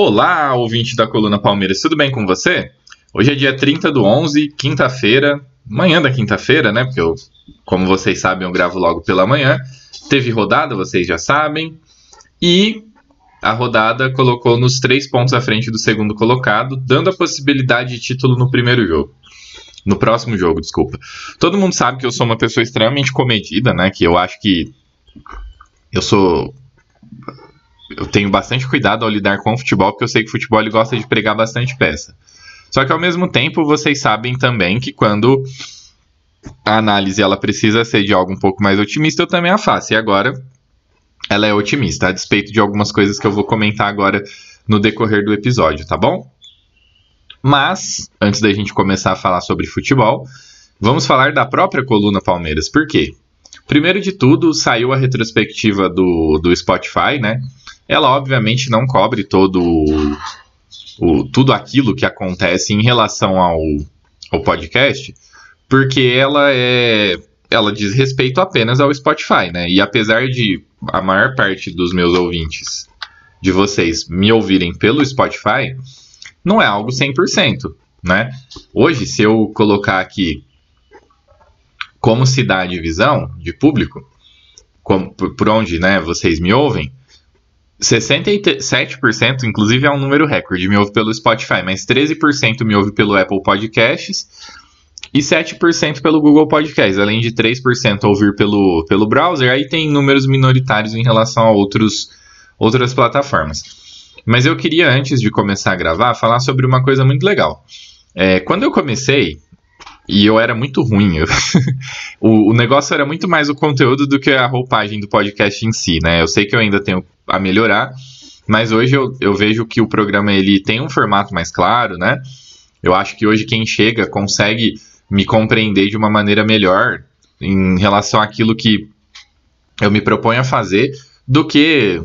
Olá, ouvinte da Coluna Palmeiras, tudo bem com você? Hoje é dia 30 do 11, quinta-feira, manhã da quinta-feira, né? Porque eu, como vocês sabem, eu gravo logo pela manhã. Teve rodada, vocês já sabem. E a rodada colocou nos três pontos à frente do segundo colocado, dando a possibilidade de título no primeiro jogo. No próximo jogo, desculpa. Todo mundo sabe que eu sou uma pessoa extremamente comedida, né? Que eu acho que eu sou eu tenho bastante cuidado ao lidar com o futebol, porque eu sei que o futebol ele gosta de pregar bastante peça. Só que ao mesmo tempo, vocês sabem também que quando a análise ela precisa ser de algo um pouco mais otimista, eu também a faço. E agora ela é otimista, a despeito de algumas coisas que eu vou comentar agora no decorrer do episódio, tá bom? Mas, antes da gente começar a falar sobre futebol, vamos falar da própria coluna Palmeiras. Por quê? Primeiro de tudo, saiu a retrospectiva do, do Spotify, né? Ela obviamente não cobre todo o, tudo aquilo que acontece em relação ao, ao podcast, porque ela é ela diz respeito apenas ao Spotify, né? E apesar de a maior parte dos meus ouvintes, de vocês, me ouvirem pelo Spotify, não é algo 100%, né? Hoje, se eu colocar aqui como se dá a divisão de público, como, por onde né, vocês me ouvem, 67%, inclusive é um número recorde, me ouve pelo Spotify, mas 13% me ouve pelo Apple Podcasts e 7% pelo Google Podcasts, além de 3% ouvir pelo, pelo browser. Aí tem números minoritários em relação a outros, outras plataformas. Mas eu queria, antes de começar a gravar, falar sobre uma coisa muito legal. É, quando eu comecei, e eu era muito ruim. O, o, negócio era muito mais o conteúdo do que a roupagem do podcast em si, né? Eu sei que eu ainda tenho a melhorar, mas hoje eu, eu vejo que o programa ele tem um formato mais claro, né? Eu acho que hoje quem chega consegue me compreender de uma maneira melhor em relação àquilo que eu me proponho a fazer do que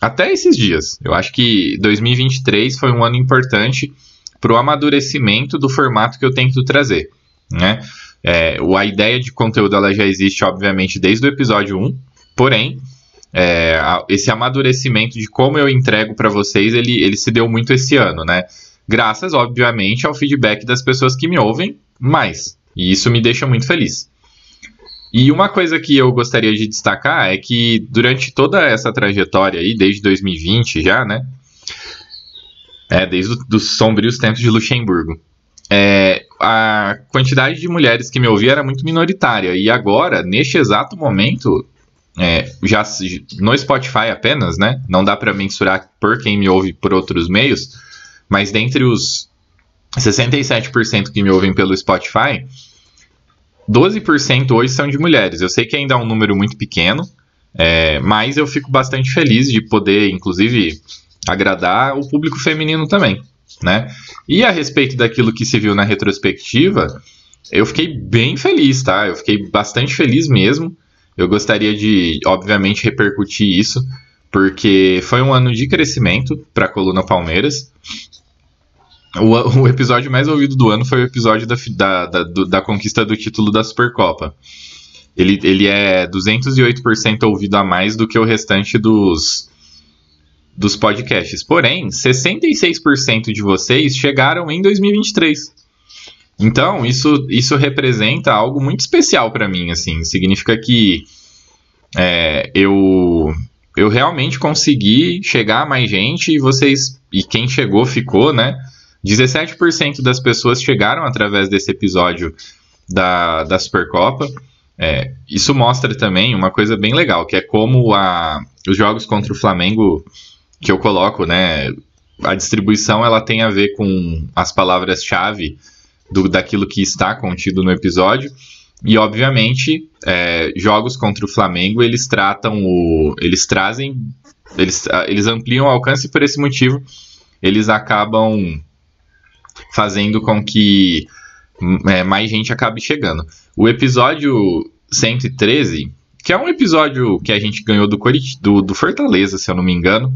até esses dias. Eu acho que 2023 foi um ano importante para o amadurecimento do formato que eu tento trazer né? É, a ideia de conteúdo ela já existe, obviamente, desde o episódio 1, porém, é, esse amadurecimento de como eu entrego para vocês, ele, ele se deu muito esse ano, né? Graças, obviamente, ao feedback das pessoas que me ouvem mais. E isso me deixa muito feliz. E uma coisa que eu gostaria de destacar é que durante toda essa trajetória aí, desde 2020 já, né? É, desde os sombrios tempos de Luxemburgo é, a quantidade de mulheres que me ouvia era muito minoritária. E agora, neste exato momento, é, já no Spotify apenas, né? Não dá para mensurar por quem me ouve por outros meios, mas dentre os 67% que me ouvem pelo Spotify, 12% hoje são de mulheres. Eu sei que ainda é um número muito pequeno, é, mas eu fico bastante feliz de poder, inclusive, agradar o público feminino também né? E a respeito daquilo que se viu na retrospectiva, eu fiquei bem feliz, tá? Eu fiquei bastante feliz mesmo. Eu gostaria de, obviamente, repercutir isso, porque foi um ano de crescimento para a coluna Palmeiras. O, o, episódio mais ouvido do ano foi o episódio da, da, da, do, da conquista do título da Supercopa. Ele, ele é 208% ouvido a mais do que o restante dos, dos podcasts. Porém, 66% de vocês chegaram em 2023. Então, isso, isso representa algo muito especial para mim, assim. Significa que é, eu, eu realmente consegui chegar a mais gente e vocês... E quem chegou, ficou, né? 17% das pessoas chegaram através desse episódio da, da Supercopa. É, isso mostra também uma coisa bem legal, que é como a, os jogos contra o Flamengo que eu coloco, né? A distribuição ela tem a ver com as palavras-chave do, daquilo que está contido no episódio. E obviamente, é, jogos contra o Flamengo, eles tratam o. Eles trazem. Eles, eles ampliam o alcance por esse motivo. Eles acabam fazendo com que é, mais gente acabe chegando. O episódio 113, que é um episódio que a gente ganhou do, do, do Fortaleza, se eu não me engano,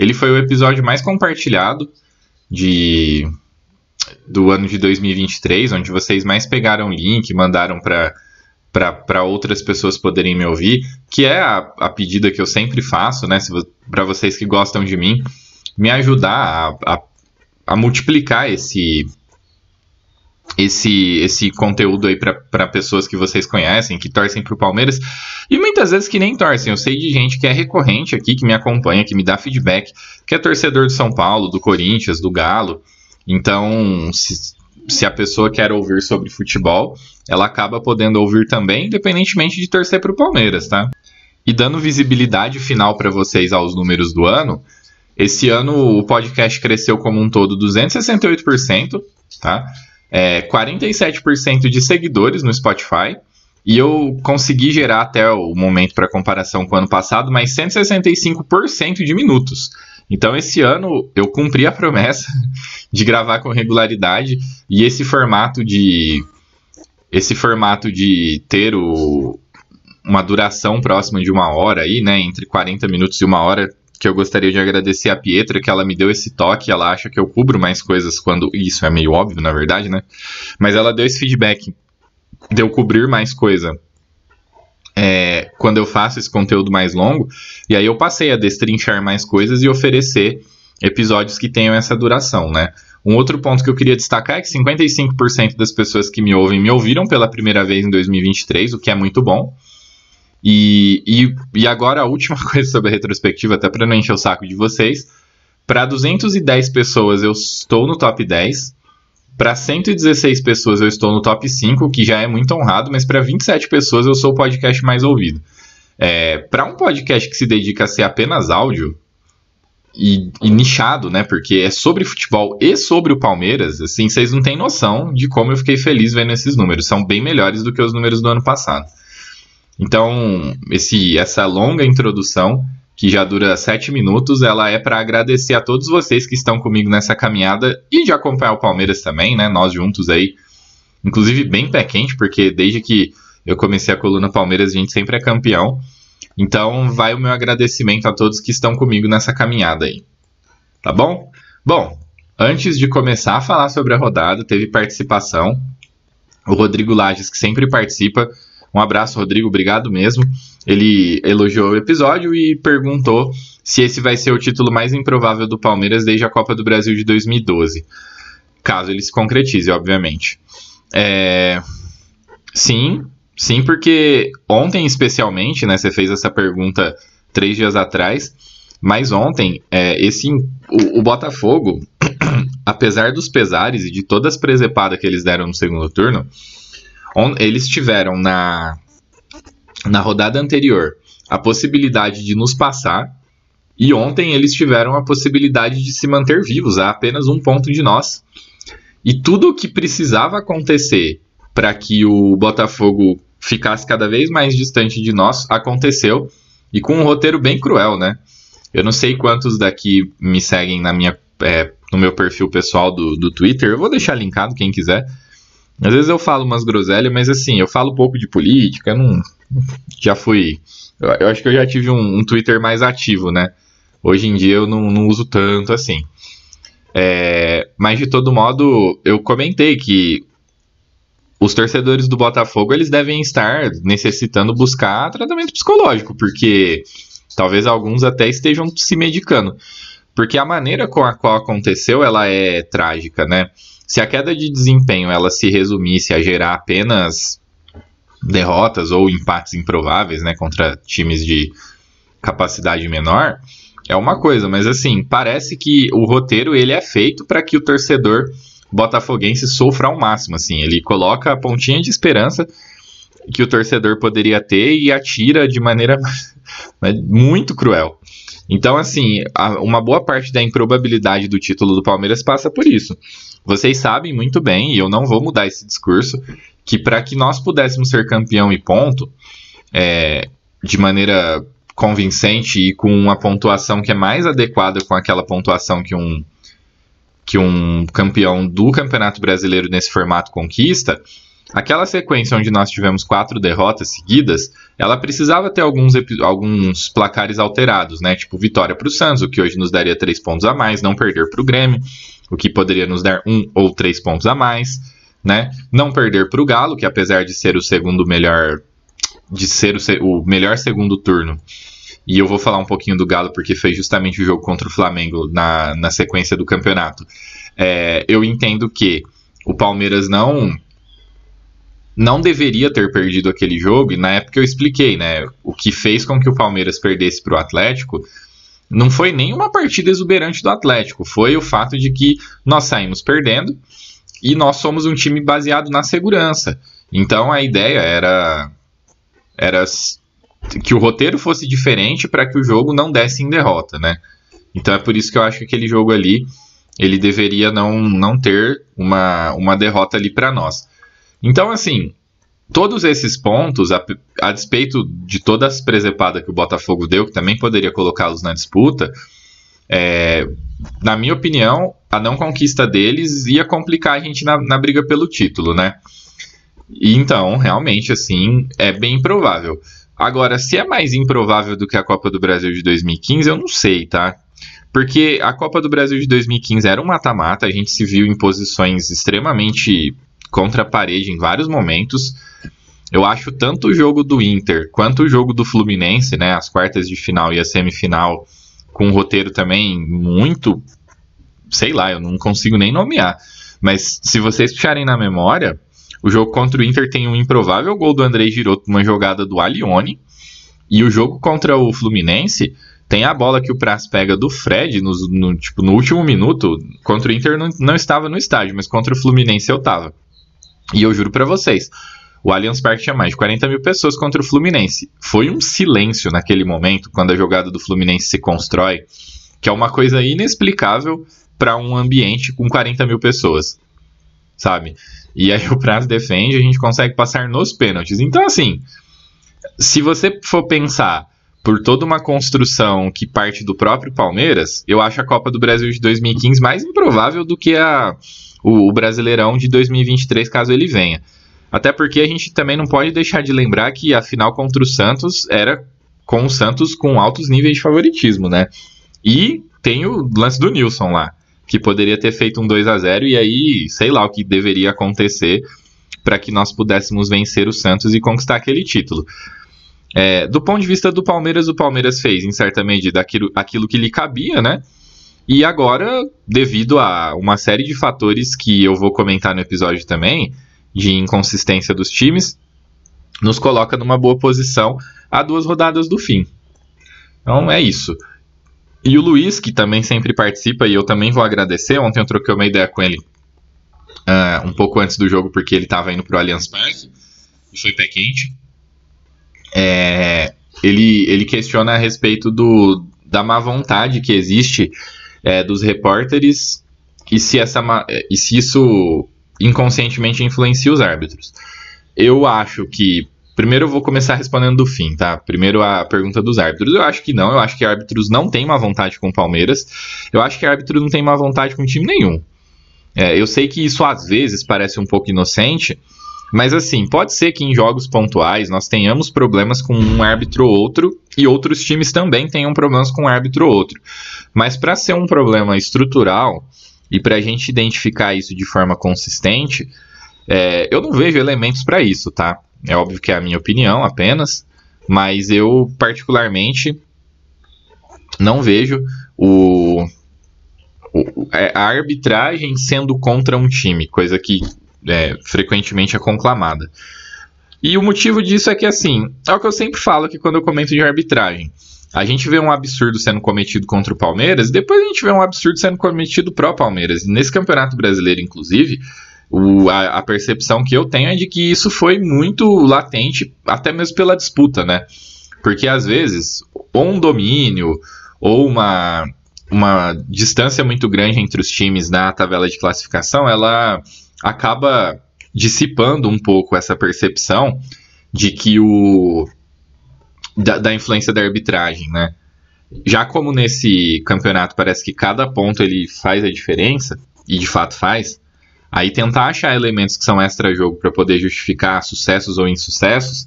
ele foi o episódio mais compartilhado de do ano de 2023, onde vocês mais pegaram link, mandaram para para outras pessoas poderem me ouvir, que é a, a pedida que eu sempre faço, né? Para vocês que gostam de mim, me ajudar a, a, a multiplicar esse esse esse conteúdo aí para pessoas que vocês conhecem, que torcem pro Palmeiras e muitas vezes que nem torcem. Eu sei de gente que é recorrente aqui, que me acompanha, que me dá feedback, que é torcedor do São Paulo, do Corinthians, do Galo. Então, se, se a pessoa quer ouvir sobre futebol, ela acaba podendo ouvir também, independentemente de torcer pro Palmeiras, tá? E dando visibilidade final para vocês aos números do ano, esse ano o podcast cresceu como um todo 268%, tá? É, 47% de seguidores no Spotify. E eu consegui gerar até o momento para comparação com o ano passado, mais 165% de minutos. Então esse ano eu cumpri a promessa de gravar com regularidade e esse formato de esse formato de ter o, uma duração próxima de uma hora aí, né, entre 40 minutos e uma hora, que eu gostaria de agradecer a Pietra, que ela me deu esse toque, ela acha que eu cubro mais coisas quando. Isso é meio óbvio, na verdade, né? Mas ela deu esse feedback de eu cobrir mais coisa é, quando eu faço esse conteúdo mais longo. E aí eu passei a destrinchar mais coisas e oferecer episódios que tenham essa duração, né? Um outro ponto que eu queria destacar é que 55% das pessoas que me ouvem me ouviram pela primeira vez em 2023, o que é muito bom. E, e, e agora a última coisa sobre a retrospectiva, até para não encher o saco de vocês. Para 210 pessoas eu estou no top 10. Para 116 pessoas eu estou no top 5, que já é muito honrado, mas para 27 pessoas eu sou o podcast mais ouvido. É, para um podcast que se dedica a ser apenas áudio e, e, nichado, né? Porque é sobre futebol e sobre o Palmeiras, assim, vocês não têm noção de como eu fiquei feliz vendo esses números. São bem melhores do que os números do ano passado. Então, esse, essa longa introdução, que já dura sete minutos, ela é para agradecer a todos vocês que estão comigo nessa caminhada e de acompanhar o Palmeiras também, né? Nós juntos aí, inclusive bem pé quente, porque desde que eu comecei a coluna Palmeiras, a gente sempre é campeão. Então, vai o meu agradecimento a todos que estão comigo nessa caminhada aí. Tá bom? Bom, antes de começar a falar sobre a rodada, teve participação. O Rodrigo Lages, que sempre participa, um abraço, Rodrigo, obrigado mesmo. Ele elogiou o episódio e perguntou se esse vai ser o título mais improvável do Palmeiras desde a Copa do Brasil de 2012. Caso ele se concretize, obviamente. É... Sim, sim, porque ontem especialmente, né? Você fez essa pergunta três dias atrás. Mas ontem, é, esse, o, o Botafogo, apesar dos pesares e de todas as presepadas que eles deram no segundo turno, eles tiveram na, na rodada anterior a possibilidade de nos passar, e ontem eles tiveram a possibilidade de se manter vivos a apenas um ponto de nós. E tudo o que precisava acontecer para que o Botafogo ficasse cada vez mais distante de nós aconteceu, e com um roteiro bem cruel, né? Eu não sei quantos daqui me seguem na minha, é, no meu perfil pessoal do, do Twitter, eu vou deixar linkado quem quiser. Às vezes eu falo umas groselhas, mas assim, eu falo um pouco de política, não. Já fui. Eu, eu acho que eu já tive um, um, Twitter mais ativo, né? Hoje em dia eu não, não uso tanto assim. É, mas de todo modo, eu comentei que os torcedores do Botafogo eles devem estar necessitando buscar tratamento psicológico, porque talvez alguns até estejam se medicando. Porque a maneira com a qual aconteceu, ela é trágica, né? Se a queda de desempenho ela se resumisse a gerar apenas derrotas ou empates improváveis, né, contra times de capacidade menor, é uma coisa, mas assim, parece que o roteiro ele é feito para que o torcedor botafoguense sofra ao máximo, assim, ele coloca a pontinha de esperança que o torcedor poderia ter e atira de maneira muito cruel. Então, assim, a, uma boa parte da improbabilidade do título do Palmeiras passa por isso. Vocês sabem muito bem, e eu não vou mudar esse discurso, que para que nós pudéssemos ser campeão e ponto, é, de maneira convincente e com uma pontuação que é mais adequada com aquela pontuação que um, que um campeão do Campeonato Brasileiro nesse formato conquista, aquela sequência onde nós tivemos quatro derrotas seguidas, ela precisava ter alguns, alguns placares alterados, né? Tipo vitória para o Santos, o que hoje nos daria três pontos a mais, não perder para o Grêmio, o que poderia nos dar um ou três pontos a mais, né? Não perder para o Galo, que apesar de ser o segundo melhor, de ser o, o melhor segundo turno, e eu vou falar um pouquinho do Galo porque foi justamente o jogo contra o Flamengo na, na sequência do campeonato. É, eu entendo que o Palmeiras não não deveria ter perdido aquele jogo, e na época eu expliquei, né? O que fez com que o Palmeiras perdesse para o Atlético não foi nem uma partida exuberante do Atlético, foi o fato de que nós saímos perdendo e nós somos um time baseado na segurança. Então a ideia era era que o roteiro fosse diferente para que o jogo não desse em derrota, né? Então é por isso que eu acho que aquele jogo ali ele deveria não, não ter uma, uma derrota ali para nós. Então, assim, todos esses pontos, a, a despeito de toda as presepadas que o Botafogo deu, que também poderia colocá-los na disputa, é, na minha opinião, a não conquista deles ia complicar a gente na, na briga pelo título, né? E então, realmente, assim, é bem improvável. Agora, se é mais improvável do que a Copa do Brasil de 2015, eu não sei, tá? Porque a Copa do Brasil de 2015 era um mata-mata, a gente se viu em posições extremamente contra a parede em vários momentos. Eu acho tanto o jogo do Inter quanto o jogo do Fluminense, né, as quartas de final e a semifinal, com um roteiro também muito, sei lá, eu não consigo nem nomear. Mas se vocês puxarem na memória, o jogo contra o Inter tem um improvável gol do André Giroto, uma jogada do Alione, e o jogo contra o Fluminense tem a bola que o Praz pega do Fred no, no, tipo, no último minuto. Contra o Inter não, não estava no estádio, mas contra o Fluminense eu tava. E eu juro para vocês, o Allianz Parque tinha mais de 40 mil pessoas contra o Fluminense. Foi um silêncio naquele momento, quando a jogada do Fluminense se constrói, que é uma coisa inexplicável para um ambiente com 40 mil pessoas, sabe? E aí o Prazo defende, a gente consegue passar nos pênaltis. Então, assim, se você for pensar por toda uma construção que parte do próprio Palmeiras, eu acho a Copa do Brasil de 2015 mais improvável do que a o, o Brasileirão de 2023, caso ele venha. Até porque a gente também não pode deixar de lembrar que a final contra o Santos era com o Santos com altos níveis de favoritismo, né? E tem o lance do Nilson lá, que poderia ter feito um 2 a 0 e aí, sei lá o que deveria acontecer para que nós pudéssemos vencer o Santos e conquistar aquele título. É, do ponto de vista do Palmeiras, o Palmeiras fez, em certa medida, aquilo, aquilo que lhe cabia, né? E agora, devido a uma série de fatores que eu vou comentar no episódio também, de inconsistência dos times, nos coloca numa boa posição a duas rodadas do fim. Então é isso. E o Luiz, que também sempre participa, e eu também vou agradecer. Ontem eu troquei uma ideia com ele uh, um pouco antes do jogo, porque ele estava indo para o Allianz Parque e foi pé quente. É, ele, ele questiona a respeito do, da má vontade que existe é, dos repórteres e se, essa, e se isso inconscientemente influencia os árbitros. Eu acho que. Primeiro eu vou começar respondendo do fim, tá? Primeiro a pergunta dos árbitros. Eu acho que não, eu acho que árbitros não têm má vontade com o Palmeiras. Eu acho que árbitro não tem má vontade com time nenhum. É, eu sei que isso às vezes parece um pouco inocente, mas assim, pode ser que em jogos pontuais nós tenhamos problemas com um árbitro ou outro e outros times também tenham problemas com um árbitro ou outro. Mas para ser um problema estrutural e para a gente identificar isso de forma consistente, é, eu não vejo elementos para isso, tá? É óbvio que é a minha opinião apenas, mas eu particularmente não vejo o, o, é, a arbitragem sendo contra um time, coisa que é, frequentemente é conclamada. E o motivo disso é que, assim, é o que eu sempre falo aqui quando eu comento de arbitragem. A gente vê um absurdo sendo cometido contra o Palmeiras, e depois a gente vê um absurdo sendo cometido pró Palmeiras. Nesse Campeonato Brasileiro, inclusive, o, a, a, percepção que eu tenho é de que isso foi muito latente, até mesmo pela disputa, né? Porque às vezes, ou um domínio, ou uma, uma distância muito grande entre os times na tabela de classificação, ela acaba dissipando um pouco essa percepção de que o da, da, influência da arbitragem, né? Já como nesse campeonato parece que cada ponto ele faz a diferença e de fato faz, aí tentar achar elementos que são extra jogo para poder justificar sucessos ou insucessos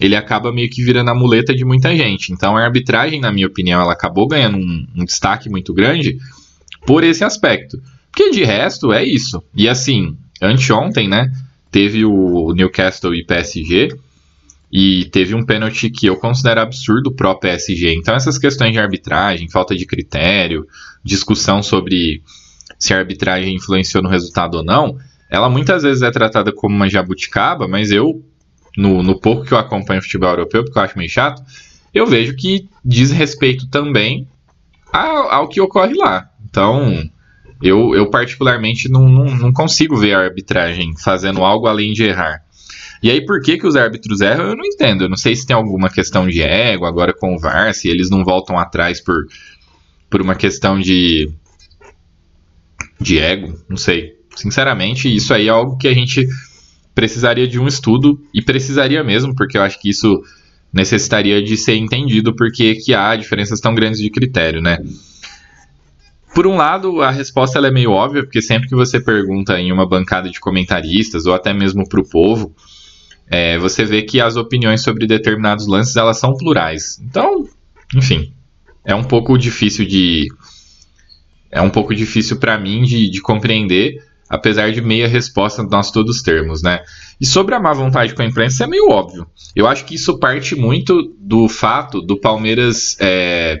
ele acaba meio que virando a muleta de muita gente. Então a arbitragem, na minha opinião, ela acabou ganhando um, um destaque muito grande por esse aspecto. Porque de resto é isso. E assim, anteontem, né, teve o Newcastle e PSG e teve um pênalti que eu considero absurdo pro PSG. Então essas questões de arbitragem, falta de critério, discussão sobre se a arbitragem influenciou no resultado ou não, ela muitas vezes é tratada como uma jabuticaba, mas eu no, no pouco que eu acompanho futebol europeu, porque eu acho meio chato, eu vejo que diz respeito também ao, ao que ocorre lá. Então, eu, eu particularmente não, não, não, consigo ver a arbitragem fazendo algo além de errar. E aí, por que, que os árbitros erram, eu não entendo. Eu não sei se tem alguma questão de ego agora com o VAR, se eles não voltam atrás por, por uma questão de, de ego, não sei. Sinceramente, isso aí é algo que a gente precisaria de um estudo, e precisaria mesmo, porque eu acho que isso necessitaria de ser entendido, porque que há diferenças tão grandes de critério, né? Por um lado, a resposta é meio óbvia, porque sempre que você pergunta em uma bancada de comentaristas, ou até mesmo para o povo, é, você vê que as opiniões sobre determinados lances elas são plurais. Então, enfim, é um pouco difícil de é um pouco difícil para mim de, de compreender, apesar de meia resposta nós todos termos, né? E sobre a má vontade com a imprensa é meio óbvio. Eu acho que isso parte muito do fato do Palmeiras. É...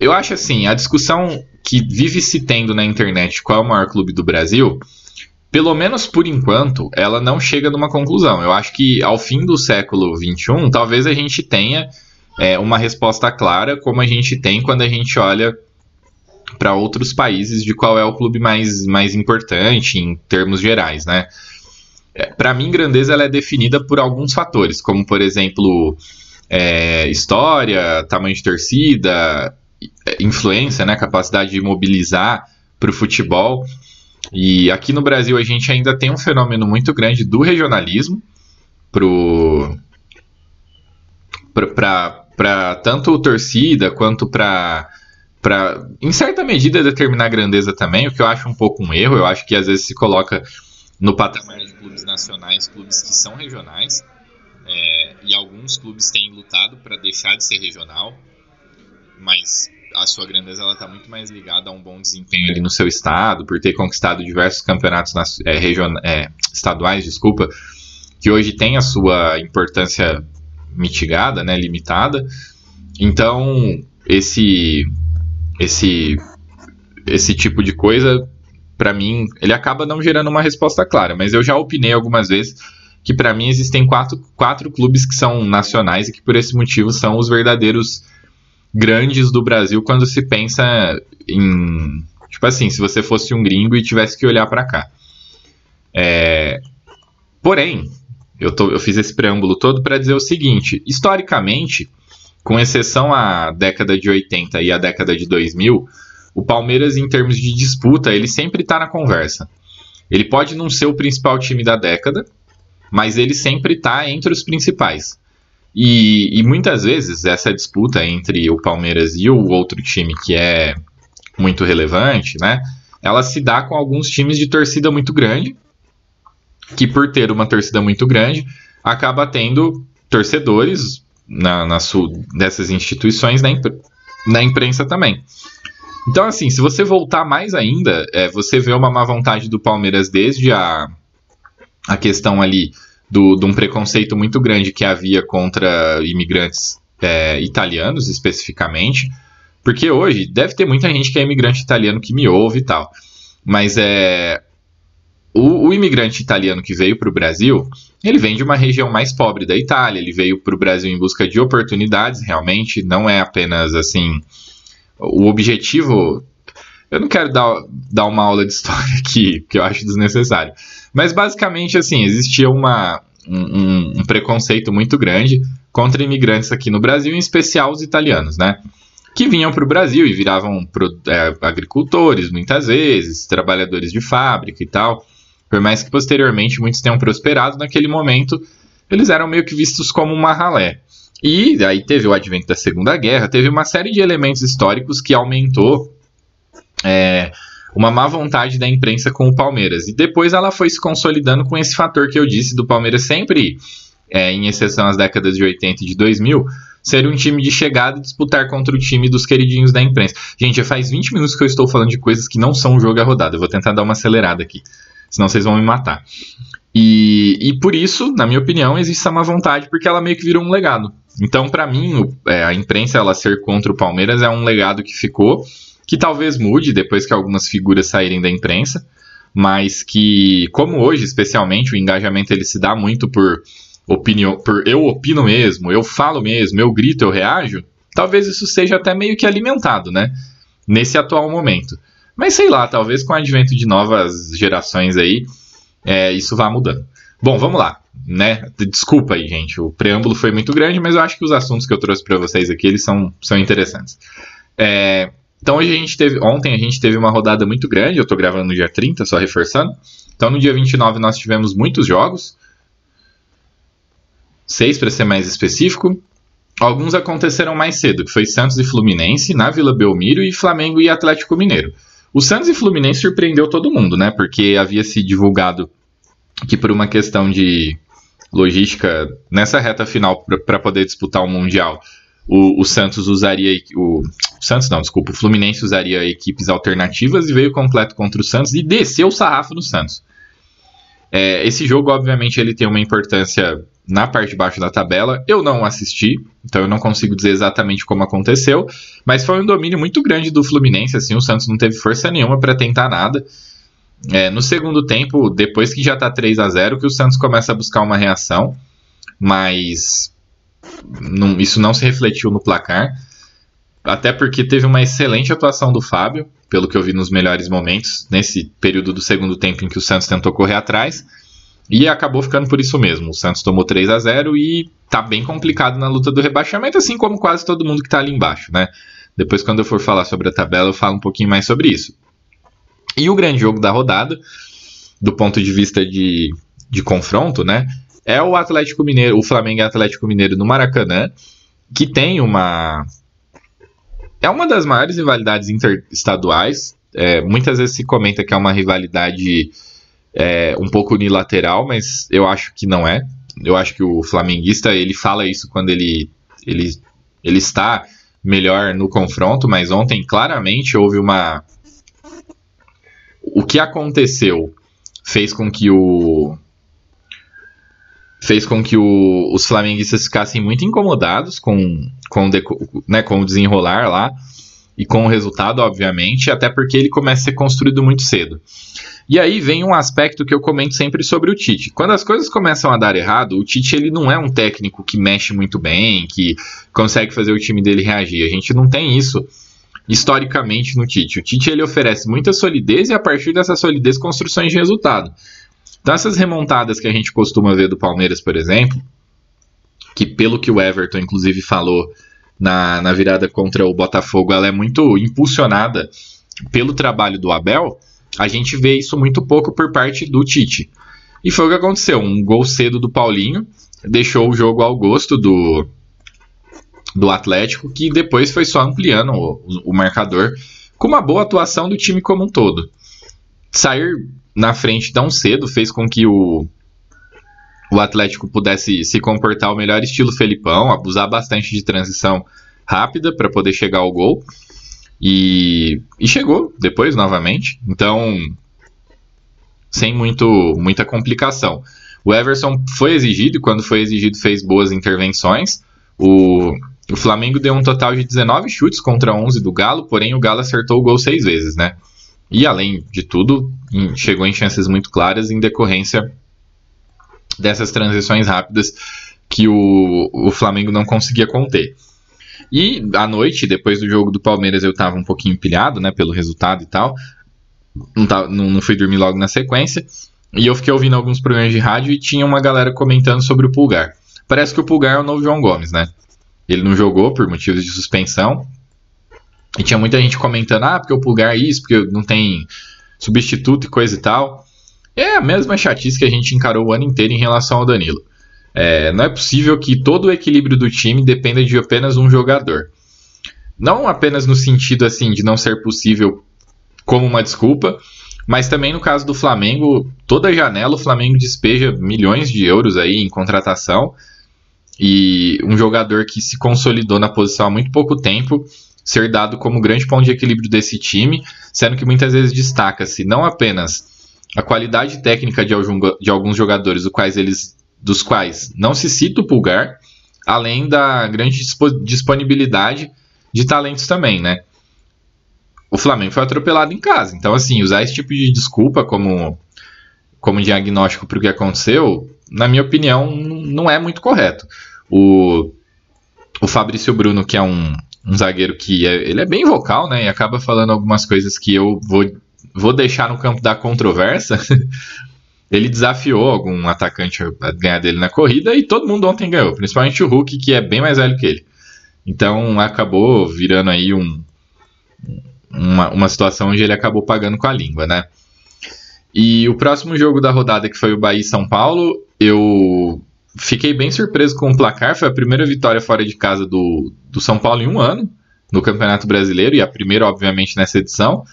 Eu acho assim, a discussão que vive se tendo na internet qual é o maior clube do Brasil, pelo menos por enquanto, ela não chega numa conclusão. Eu acho que ao fim do século XXI, talvez a gente tenha é, uma resposta clara, como a gente tem quando a gente olha para outros países de qual é o clube mais, mais importante em termos gerais, né? É, para mim, grandeza ela é definida por alguns fatores, como por exemplo é, história, tamanho de torcida, influência, né, capacidade de mobilizar para o futebol. E aqui no Brasil a gente ainda tem um fenômeno muito grande do regionalismo para tanto torcida quanto para para, em certa medida, determinar grandeza também, o que eu acho um pouco um erro. Eu acho que às vezes se coloca no patamar de clubes nacionais, clubes que são regionais, é, e alguns clubes têm lutado para deixar de ser regional, mas a sua grandeza ela está muito mais ligada a um bom desempenho ali no seu estado, por ter conquistado diversos campeonatos é, region, é, estaduais, desculpa, que hoje tem a sua importância mitigada, né, limitada. Então, esse esse esse tipo de coisa, para mim, ele acaba não gerando uma resposta clara. Mas eu já opinei algumas vezes que para mim existem quatro, quatro clubes que são nacionais e que por esse motivo são os verdadeiros grandes do Brasil quando se pensa em tipo assim, se você fosse um gringo e tivesse que olhar para cá. É, porém, eu, tô, eu fiz esse preâmbulo todo para dizer o seguinte: historicamente, com exceção à década de 80 e a década de 2000, o Palmeiras, em termos de disputa, ele sempre está na conversa. Ele pode não ser o principal time da década, mas ele sempre está entre os principais. E, e, muitas vezes essa disputa entre o Palmeiras e o outro time que é muito relevante, né? Ela se dá com alguns times de torcida muito grande, que por ter uma torcida muito grande, acaba tendo torcedores na, na dessas instituições na, impre, na imprensa também. Então, assim, se você voltar mais ainda, é, você vê uma má vontade do Palmeiras desde a, a questão ali do, de um preconceito muito grande que havia contra imigrantes é, italianos, especificamente. Porque hoje deve ter muita gente que é imigrante italiano que me ouve e tal. Mas é, o, o imigrante italiano que veio para o Brasil, ele vem de uma região mais pobre da Itália, ele veio para o Brasil em busca de oportunidades, realmente, não é apenas assim. O objetivo. Eu não quero dar, dar uma aula de história aqui, que eu acho desnecessário. Mas basicamente, assim, existia uma, um, um preconceito muito grande contra imigrantes aqui no Brasil, em especial os italianos, né? que vinham para o Brasil e viravam pro, é, agricultores, muitas vezes, trabalhadores de fábrica e tal. Por mais que posteriormente muitos tenham prosperado, naquele momento eles eram meio que vistos como uma ralé. E aí teve o advento da Segunda Guerra, teve uma série de elementos históricos que aumentou é, uma má vontade da imprensa com o Palmeiras. E depois ela foi se consolidando com esse fator que eu disse do Palmeiras sempre, é, em exceção às décadas de 80 e de 2000, ser um time de chegada e disputar contra o time dos queridinhos da imprensa. Gente, já faz 20 minutos que eu estou falando de coisas que não são o jogo a rodada. Eu vou tentar dar uma acelerada aqui, senão vocês vão me matar. E, e por isso, na minha opinião, existe essa má vontade, porque ela meio que virou um legado. Então, para mim, o, é, a imprensa ela ser contra o Palmeiras é um legado que ficou, que talvez mude depois que algumas figuras saírem da imprensa, mas que, como hoje, especialmente, o engajamento ele se dá muito por opinião, por eu opino mesmo, eu falo mesmo, eu grito, eu reajo, talvez isso seja até meio que alimentado, né? Nesse atual momento. Mas sei lá, talvez com o advento de novas gerações aí, é, isso vá mudando. Bom, vamos lá, né? Desculpa aí, gente, o preâmbulo foi muito grande, mas eu acho que os assuntos que eu trouxe para vocês aqui, eles são, são interessantes. É, então hoje a gente teve, ontem a gente teve uma rodada muito grande, eu tô gravando no dia 30, só reforçando. Então no dia 29 nós tivemos muitos jogos, seis para ser mais específico. Alguns aconteceram mais cedo, que foi Santos e Fluminense, na Vila Belmiro, e Flamengo e Atlético Mineiro. O Santos e Fluminense surpreendeu todo mundo, né? Porque havia se divulgado que por uma questão de logística, nessa reta final para poder disputar o Mundial, o, o Santos usaria. O, Santos não, desculpa, o Fluminense usaria equipes alternativas e veio completo contra o Santos e desceu o sarrafo no Santos. É, esse jogo, obviamente, ele tem uma importância na parte de baixo da tabela. Eu não assisti, então eu não consigo dizer exatamente como aconteceu, mas foi um domínio muito grande do Fluminense. Assim, o Santos não teve força nenhuma para tentar nada. É, no segundo tempo, depois que já está 3 a 0 que o Santos começa a buscar uma reação, mas não, isso não se refletiu no placar. Até porque teve uma excelente atuação do Fábio, pelo que eu vi nos melhores momentos, nesse período do segundo tempo em que o Santos tentou correr atrás. E acabou ficando por isso mesmo. O Santos tomou 3 a 0 e tá bem complicado na luta do rebaixamento, assim como quase todo mundo que tá ali embaixo, né? Depois, quando eu for falar sobre a tabela, eu falo um pouquinho mais sobre isso. E o grande jogo da rodada, do ponto de vista de, de confronto, né? É o Atlético Mineiro, o Flamengo e Atlético Mineiro no Maracanã, que tem uma. É uma das maiores rivalidades interestaduais. É, muitas vezes se comenta que é uma rivalidade é, um pouco unilateral, mas eu acho que não é. Eu acho que o flamenguista ele fala isso quando ele, ele, ele está melhor no confronto, mas ontem claramente houve uma. O que aconteceu fez com que o. Fez com que o, os flamenguistas ficassem muito incomodados com, com, né, com o desenrolar lá e com o resultado, obviamente, até porque ele começa a ser construído muito cedo. E aí vem um aspecto que eu comento sempre sobre o Tite. Quando as coisas começam a dar errado, o Tite ele não é um técnico que mexe muito bem, que consegue fazer o time dele reagir. A gente não tem isso historicamente no Tite. O Tite ele oferece muita solidez e a partir dessa solidez construções de resultado. Então essas remontadas que a gente costuma ver do Palmeiras, por exemplo, que pelo que o Everton inclusive falou na, na virada contra o Botafogo, ela é muito impulsionada pelo trabalho do Abel a gente vê isso muito pouco por parte do Tite. E foi o que aconteceu: um gol cedo do Paulinho deixou o jogo ao gosto do, do Atlético, que depois foi só ampliando o, o marcador com uma boa atuação do time como um todo. Sair na frente tão cedo fez com que o, o Atlético pudesse se comportar ao melhor estilo Felipão, abusar bastante de transição rápida para poder chegar ao gol. E, e chegou depois novamente. Então, sem muito, muita complicação. O Everson foi exigido e quando foi exigido fez boas intervenções. O, o Flamengo deu um total de 19 chutes contra 11 do Galo, porém o Galo acertou o gol seis vezes, né? E além de tudo, chegou em chances muito claras em decorrência dessas transições rápidas que o, o Flamengo não conseguia conter. E à noite, depois do jogo do Palmeiras, eu tava um pouquinho pilhado, né, pelo resultado e tal. Não, tá, não, não fui dormir logo na sequência. E eu fiquei ouvindo alguns programas de rádio e tinha uma galera comentando sobre o Pulgar. Parece que o Pulgar é o novo João Gomes, né? Ele não jogou por motivos de suspensão. E tinha muita gente comentando, ah, porque o Pulgar é isso, porque não tem substituto e coisa e tal. É a mesma chatice que a gente encarou o ano inteiro em relação ao Danilo. É, não é possível que todo o equilíbrio do time dependa de apenas um jogador. Não apenas no sentido assim de não ser possível como uma desculpa, mas também no caso do Flamengo, toda janela o Flamengo despeja milhões de euros aí em contratação e um jogador que se consolidou na posição há muito pouco tempo ser dado como grande ponto de equilíbrio desse time, sendo que muitas vezes destaca-se não apenas a qualidade técnica de, alguns jogadores, do quais eles, dos quais não se cita o Pulgar, além da grande disponibilidade de talentos também, né? O Flamengo foi atropelado em casa, então assim, usar esse tipo de desculpa como como diagnóstico para o que aconteceu, na minha opinião, não é muito correto. O, o Fabrício Bruno, que é um, um zagueiro que é, ele é bem vocal, né? E acaba falando algumas coisas que eu vou, vou deixar no campo da controvérsia. ele desafiou algum atacante a ganhar dele na corrida e todo mundo ontem ganhou, principalmente o Hulk, que é bem mais velho que ele. Então acabou virando aí um, uma, uma situação onde ele acabou pagando com a língua, né? E o próximo jogo da rodada, que foi o Bahia São Paulo, eu fiquei bem surpreso com o placar. Foi a primeira vitória fora de casa do, do São Paulo em um ano no Campeonato Brasileiro, e a primeira, obviamente, nessa edição.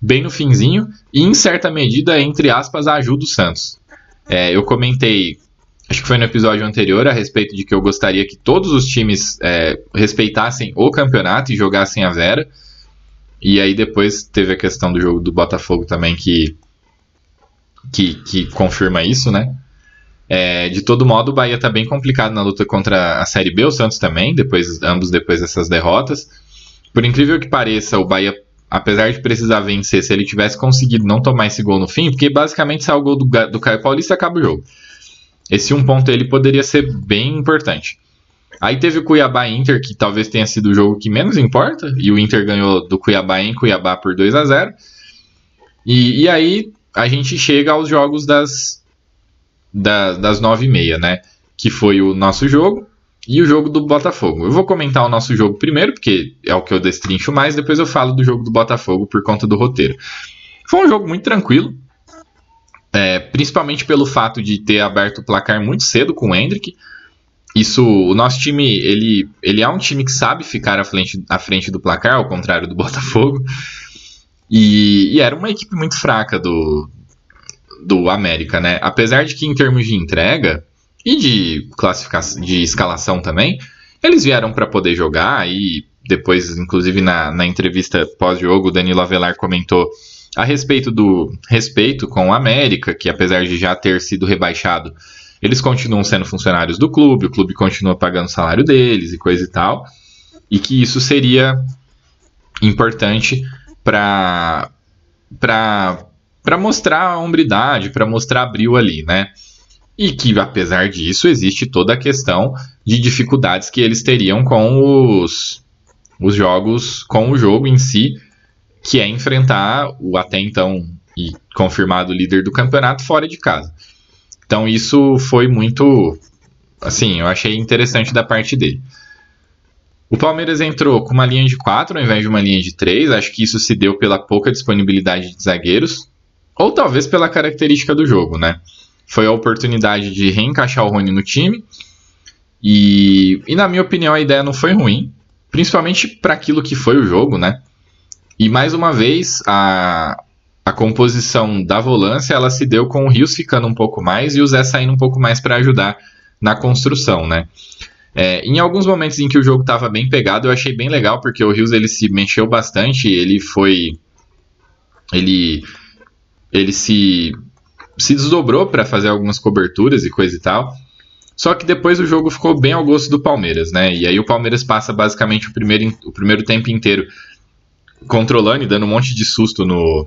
Bem no finzinho, e em certa medida, entre aspas, ajuda do Santos. É, eu comentei, acho que foi no episódio anterior, a respeito de que eu gostaria que todos os times é, respeitassem o campeonato e jogassem a Vera. E aí depois teve a questão do jogo do Botafogo também, que, que, que confirma isso, né? É, de todo modo, o Bahia está bem complicado na luta contra a Série B, o Santos também, depois, ambos depois dessas derrotas. Por incrível que pareça, o Bahia, apesar de precisar vencer, se ele tivesse conseguido não tomar esse gol no fim, porque basicamente sai o gol do, do Caio Paulista acaba o jogo. Esse um ponto ele poderia ser bem importante. Aí teve o Cuiabá Inter, que talvez tenha sido o jogo que menos importa, e o Inter ganhou do Cuiabá em Cuiabá por 2 a 0 e, e aí a gente chega aos jogos das, da, das nove e meia, né? Que foi o nosso jogo e o jogo do Botafogo. Eu vou comentar o nosso jogo primeiro, porque é o que eu destrincho mais, depois eu falo do jogo do Botafogo por conta do roteiro. Foi um jogo muito tranquilo, é, principalmente pelo fato de ter aberto o placar muito cedo com o Hendrick. Isso, o nosso time, ele, ele é um time que sabe ficar à frente, à frente do placar, ao contrário do Botafogo. E, e era uma equipe muito fraca do, do América, né? Apesar de que em termos de entrega e de classificação, de escalação também, eles vieram para poder jogar e depois, inclusive na, na entrevista pós-jogo, o Danilo Avelar comentou a respeito do respeito com o América, que apesar de já ter sido rebaixado, eles continuam sendo funcionários do clube, o clube continua pagando o salário deles e coisa e tal, e que isso seria importante para para para mostrar a hombridade, para mostrar brilho ali, né? E que, apesar disso, existe toda a questão de dificuldades que eles teriam com os, os jogos, com o jogo em si, que é enfrentar o até então e confirmado líder do campeonato fora de casa. Então isso foi muito, assim, eu achei interessante da parte dele. O Palmeiras entrou com uma linha de 4 ao invés de uma linha de 3, acho que isso se deu pela pouca disponibilidade de zagueiros. Ou talvez pela característica do jogo, né? Foi a oportunidade de reencaixar o Rony no time. E, e na minha opinião, a ideia não foi ruim. Principalmente para aquilo que foi o jogo, né? E mais uma vez, a, a composição da volância ela se deu com o Rios ficando um pouco mais e o Zé saindo um pouco mais para ajudar na construção, né? É, em alguns momentos em que o jogo estava bem pegado, eu achei bem legal porque o Rios ele se mexeu bastante, ele foi ele ele se, se desdobrou para fazer algumas coberturas e coisa e tal. Só que depois o jogo ficou bem ao gosto do Palmeiras, né? E aí o Palmeiras passa basicamente o primeiro, o primeiro tempo inteiro controlando e dando um monte de susto no,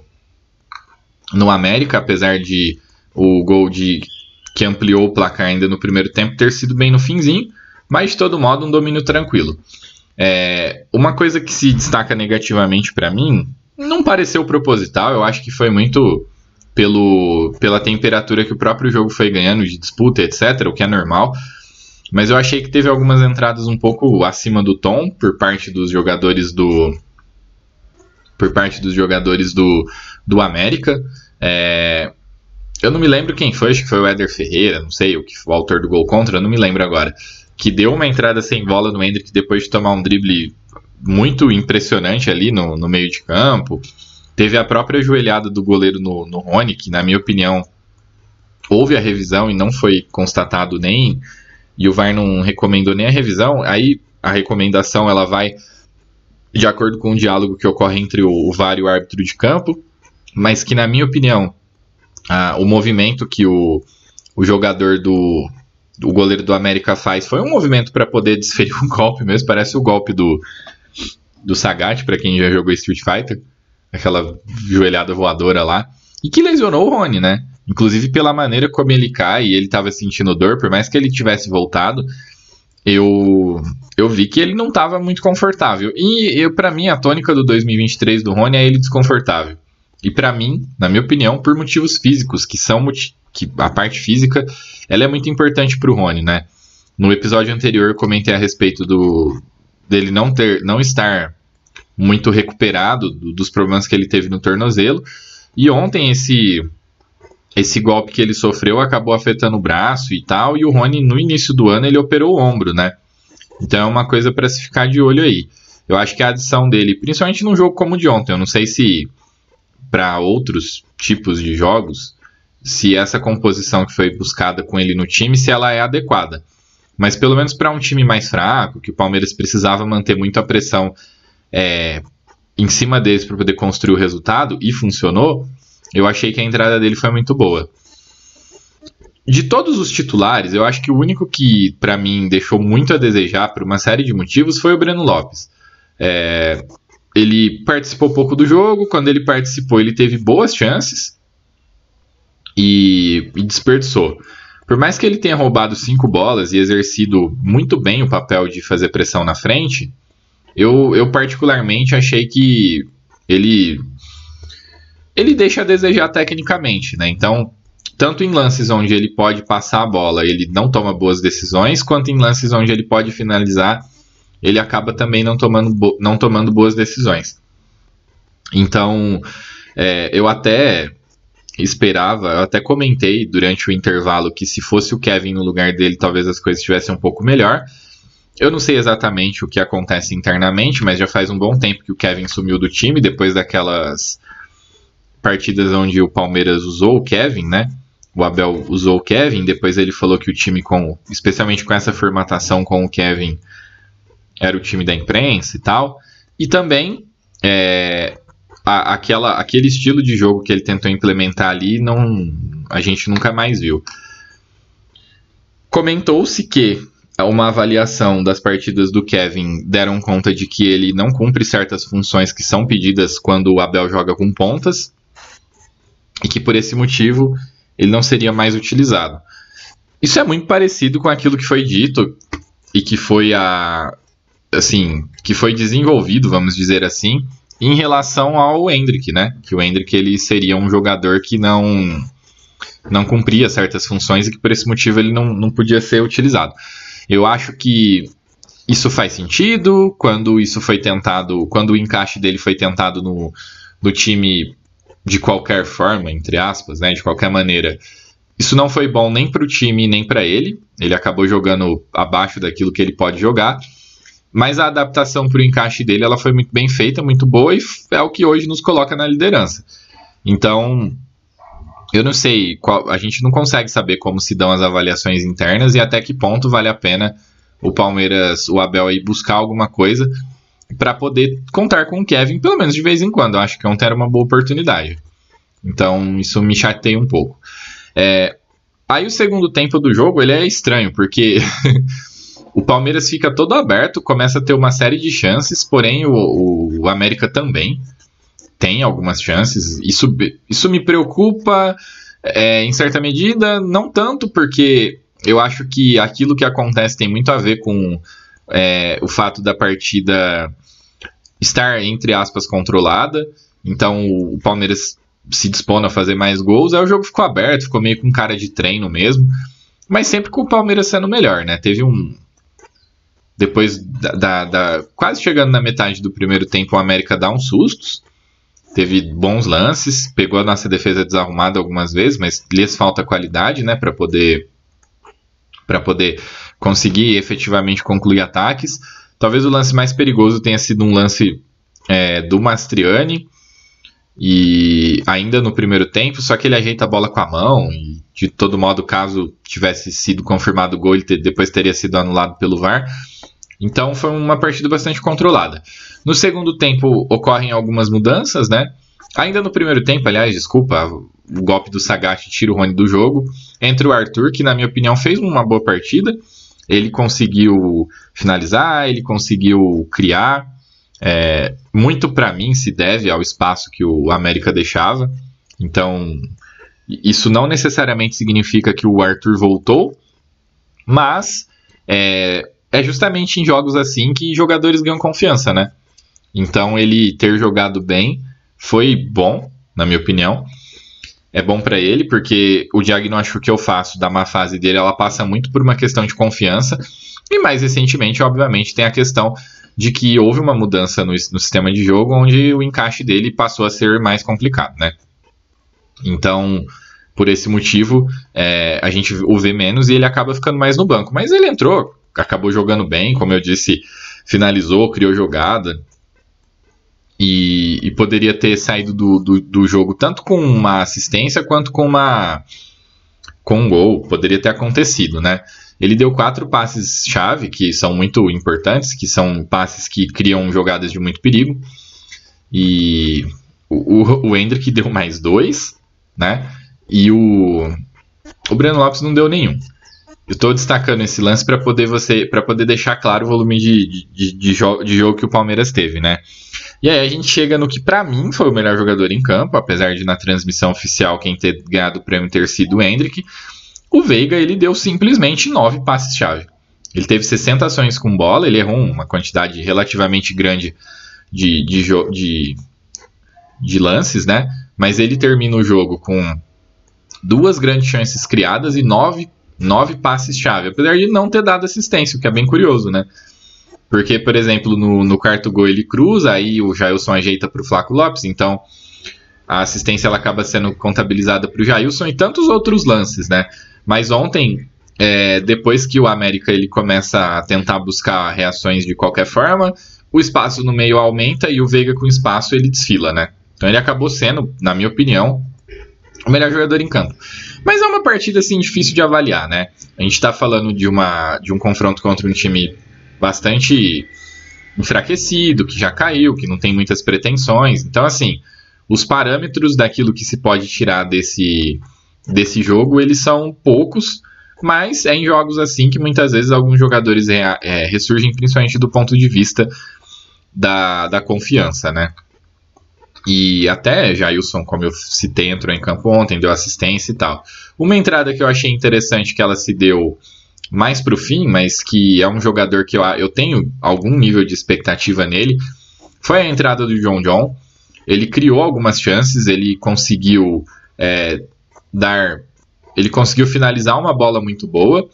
no América, apesar de o gol de que ampliou o placar ainda no primeiro tempo ter sido bem no finzinho, mas de todo modo um domínio tranquilo. É, uma coisa que se destaca negativamente para mim não pareceu proposital, eu acho que foi muito pelo, pela temperatura que o próprio jogo foi ganhando de disputa, etc., o que é normal. Mas eu achei que teve algumas entradas um pouco acima do tom por parte dos jogadores do, por parte dos jogadores do, do América. É, eu não me lembro quem foi, acho que foi o Éder Ferreira, não sei, o, que, o autor do gol contra, não me lembro agora. Que deu uma entrada sem bola no Hendrick depois de tomar um drible muito impressionante ali no, no meio de campo. Teve a própria joelhada do goleiro no, no Rony, que na minha opinião houve a revisão e não foi constatado nem. E o VAR não recomendou nem a revisão. Aí a recomendação ela vai de acordo com o diálogo que ocorre entre o, VAR e o árbitro de campo, mas que na minha opinião a, o movimento que o, o jogador do o goleiro do América faz foi um movimento para poder desferir um golpe mesmo, parece o golpe do do Sagat para quem já jogou Street Fighter aquela joelhada voadora lá, e que lesionou o Rony, né? Inclusive pela maneira como ele cai e ele estava sentindo dor, por mais que ele tivesse voltado, eu eu vi que ele não estava muito confortável. E eu para mim a tônica do 2023 do Rony é ele desconfortável. E para mim, na minha opinião, por motivos físicos, que são que a parte física, ela é muito importante para o Rony, né? No episódio anterior eu comentei a respeito do dele não ter não estar muito recuperado do, dos problemas que ele teve no tornozelo. E ontem esse esse golpe que ele sofreu acabou afetando o braço e tal, e o Rony no início do ano ele operou o ombro, né? Então é uma coisa para se ficar de olho aí. Eu acho que a adição dele, principalmente num jogo como o de ontem, eu não sei se para outros tipos de jogos, se essa composição que foi buscada com ele no time, se ela é adequada. Mas pelo menos para um time mais fraco, que o Palmeiras precisava manter muito a pressão é, em cima deles para poder construir o resultado e funcionou, eu achei que a entrada dele foi muito boa. De todos os titulares, eu acho que o único que para mim deixou muito a desejar por uma série de motivos foi o Breno Lopes. É, ele participou pouco do jogo, quando ele participou, ele teve boas chances e, e desperdiçou. Por mais que ele tenha roubado cinco bolas e exercido muito bem o papel de fazer pressão na frente, eu, eu particularmente achei que ele ele deixa a desejar tecnicamente, né? Então, tanto em lances onde ele pode passar a bola, ele não toma boas decisões, quanto em lances onde ele pode finalizar, ele acaba também não tomando, não tomando boas decisões. Então, é, eu até esperava, eu até comentei durante o intervalo que se fosse o Kevin no lugar dele, talvez as coisas estivessem um pouco melhor. Eu não sei exatamente o que acontece internamente, mas já faz um bom tempo que o Kevin sumiu do time, depois daquelas partidas onde o Palmeiras usou o Kevin, né? O Abel usou o Kevin, depois ele falou que o time com, especialmente com essa formatação com o Kevin, era o time da imprensa e tal. E também é, a, aquela, aquele estilo de jogo que ele tentou implementar ali, não, a gente nunca mais viu. Comentou-se que uma avaliação das partidas do Kevin deram conta de que ele não cumpre certas funções que são pedidas quando o Abel joga com pontas e que por esse motivo ele não seria mais utilizado. Isso é muito parecido com aquilo que foi dito e que foi a assim, que foi desenvolvido, vamos dizer assim, em relação ao Hendrick, né? Que o Hendrick ele seria um jogador que não não cumpria certas funções e que por esse motivo ele não, não podia ser utilizado. Eu acho que isso faz sentido quando isso foi tentado, quando o encaixe dele foi tentado no, no time de qualquer forma, entre aspas, né, de qualquer maneira. Isso não foi bom nem para o time nem para ele. Ele acabou jogando abaixo daquilo que ele pode jogar. Mas a adaptação para o encaixe dele ela foi muito bem feita, muito boa e é o que hoje nos coloca na liderança. Então, eu não sei, qual, a gente não consegue saber como se dão as avaliações internas e até que ponto vale a pena o Palmeiras, o Abel aí buscar alguma coisa para poder contar com o Kevin, pelo menos de vez em quando. Eu acho que ontem era uma boa oportunidade. Então isso me chateia um pouco. É, aí o segundo tempo do jogo ele é estranho, porque o Palmeiras fica todo aberto, começa a ter uma série de chances, porém o, o, o América também tem algumas chances. Isso, isso me preocupa é, em certa medida, não tanto porque eu acho que aquilo que acontece tem muito a ver com é, o fato da partida estar, entre aspas, controlada. Então o Palmeiras se dispondo a fazer mais gols. Aí o jogo ficou aberto, ficou meio com cara de treino mesmo. Mas sempre com o Palmeiras sendo melhor, né? Teve um. Depois da, da, da, Quase chegando na metade do primeiro tempo, o América dá uns sustos. Teve bons lances, pegou a nossa defesa desarrumada algumas vezes, mas lhes falta qualidade, né, para poder para poder conseguir efetivamente concluir ataques. Talvez o lance mais perigoso tenha sido um lance é, do Mastriani, e ainda no primeiro tempo, só que ele ajeita a bola com a mão, e de todo modo, caso tivesse sido confirmado o gol, ele depois teria sido anulado pelo VAR. Então foi uma partida bastante controlada. No segundo tempo ocorrem algumas mudanças, né? Ainda no primeiro tempo, aliás, desculpa, o golpe do Sagat tira o Rony do jogo. Entra o Arthur, que na minha opinião fez uma boa partida. Ele conseguiu finalizar, ele conseguiu criar. É, muito para mim se deve ao espaço que o América deixava. Então, isso não necessariamente significa que o Arthur voltou, mas é, é justamente em jogos assim que jogadores ganham confiança, né? Então, ele ter jogado bem foi bom, na minha opinião. É bom para ele, porque o diagnóstico que eu faço da má fase dele, ela passa muito por uma questão de confiança. E mais recentemente, obviamente, tem a questão de que houve uma mudança no, no sistema de jogo onde o encaixe dele passou a ser mais complicado, né? Então, por esse motivo, é, a gente o vê menos e ele acaba ficando mais no banco. Mas ele entrou, acabou jogando bem, como eu disse, finalizou, criou jogada. E, e poderia ter saído do, do, do, jogo tanto com uma assistência quanto com uma com um gol. Poderia ter acontecido, né? Ele deu quatro passes-chave, que são muito importantes, que são passes que criam jogadas de muito perigo. E o, o, o Hendrick deu mais dois, né? E o, o Breno Lopes não deu nenhum. Eu estou destacando esse lance para poder você para poder deixar claro o volume de, de, de, jo de, jogo que o Palmeiras teve, né? E aí a gente chega no que para mim foi o melhor jogador em campo, apesar de na transmissão oficial quem ter ganhado o prêmio ter sido o Hendrick. O Veiga ele deu simplesmente nove passes-chave. Ele teve 60 ações com bola, ele errou uma quantidade relativamente grande de, de, de, de lances, né? Mas ele termina o jogo com duas grandes chances criadas e nove, nove passes-chave, apesar de não ter dado assistência, o que é bem curioso, né? Porque, por exemplo, no, no quarto gol ele cruza, aí o Jailson ajeita para o Flaco Lopes, então a assistência ela acaba sendo contabilizada para o Jailson e tantos outros lances, né? Mas ontem, é, depois que o América ele começa a tentar buscar reações de qualquer forma, o espaço no meio aumenta e o Veiga com espaço ele desfila, né? Então ele acabou sendo, na minha opinião, o melhor jogador em campo. Mas é uma partida assim difícil de avaliar, né? A gente está falando de, uma, de um confronto contra um time bastante enfraquecido, que já caiu, que não tem muitas pretensões. Então, assim, os parâmetros daquilo que se pode tirar desse, desse jogo, eles são poucos, mas é em jogos assim que muitas vezes alguns jogadores é, ressurgem, principalmente do ponto de vista da, da confiança, né? E até Jailson, como eu citei, entrou em campo ontem, deu assistência e tal. Uma entrada que eu achei interessante que ela se deu mais pro fim, mas que é um jogador que eu, eu tenho algum nível de expectativa nele, foi a entrada do John John. Ele criou algumas chances, ele conseguiu é, dar. Ele conseguiu finalizar uma bola muito boa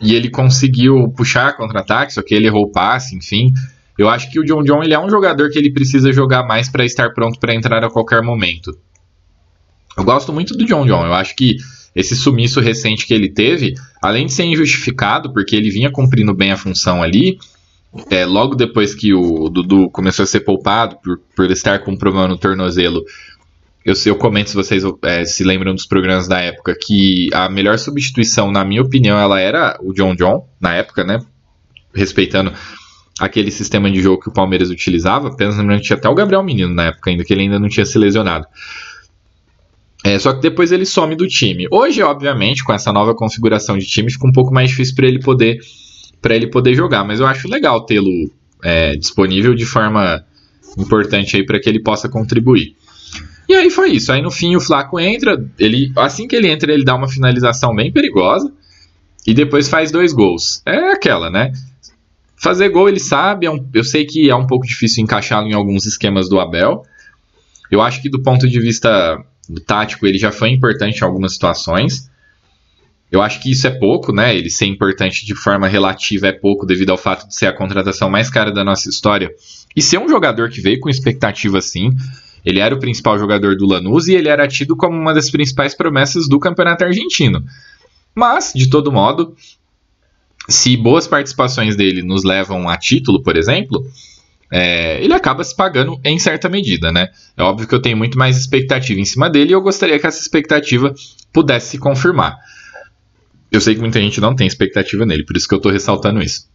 e ele conseguiu puxar contra-ataque, só que ele errou o passe, enfim. Eu acho que o John John ele é um jogador que ele precisa jogar mais para estar pronto para entrar a qualquer momento. Eu gosto muito do John John. Eu acho que esse sumiço recente que ele teve, além de ser injustificado, porque ele vinha cumprindo bem a função ali, é, logo depois que o Dudu começou a ser poupado por, por estar com um problema no tornozelo, eu, eu comento se vocês é, se lembram dos programas da época que a melhor substituição, na minha opinião, ela era o John John, na época, né? Respeitando aquele sistema de jogo que o Palmeiras utilizava. Apenas lembrando que tinha até o Gabriel Menino na época, ainda que ele ainda não tinha se lesionado. É, só que depois ele some do time. Hoje, obviamente, com essa nova configuração de time, fica um pouco mais difícil para ele poder para ele poder jogar. Mas eu acho legal tê-lo é, disponível de forma importante aí para que ele possa contribuir. E aí foi isso. Aí no fim o Flaco entra, ele assim que ele entra, ele dá uma finalização bem perigosa e depois faz dois gols. É aquela, né? Fazer gol ele sabe, é um, eu sei que é um pouco difícil encaixá-lo em alguns esquemas do Abel. Eu acho que do ponto de vista tático ele já foi importante em algumas situações. Eu acho que isso é pouco, né? Ele ser importante de forma relativa é pouco devido ao fato de ser a contratação mais cara da nossa história e ser um jogador que veio com expectativa assim. Ele era o principal jogador do Lanús e ele era tido como uma das principais promessas do campeonato argentino. Mas, de todo modo, se boas participações dele nos levam a título, por exemplo, é, ele acaba se pagando em certa medida, né? É óbvio que eu tenho muito mais expectativa em cima dele e eu gostaria que essa expectativa pudesse se confirmar. Eu sei que muita gente não tem expectativa nele, por isso que eu estou ressaltando isso.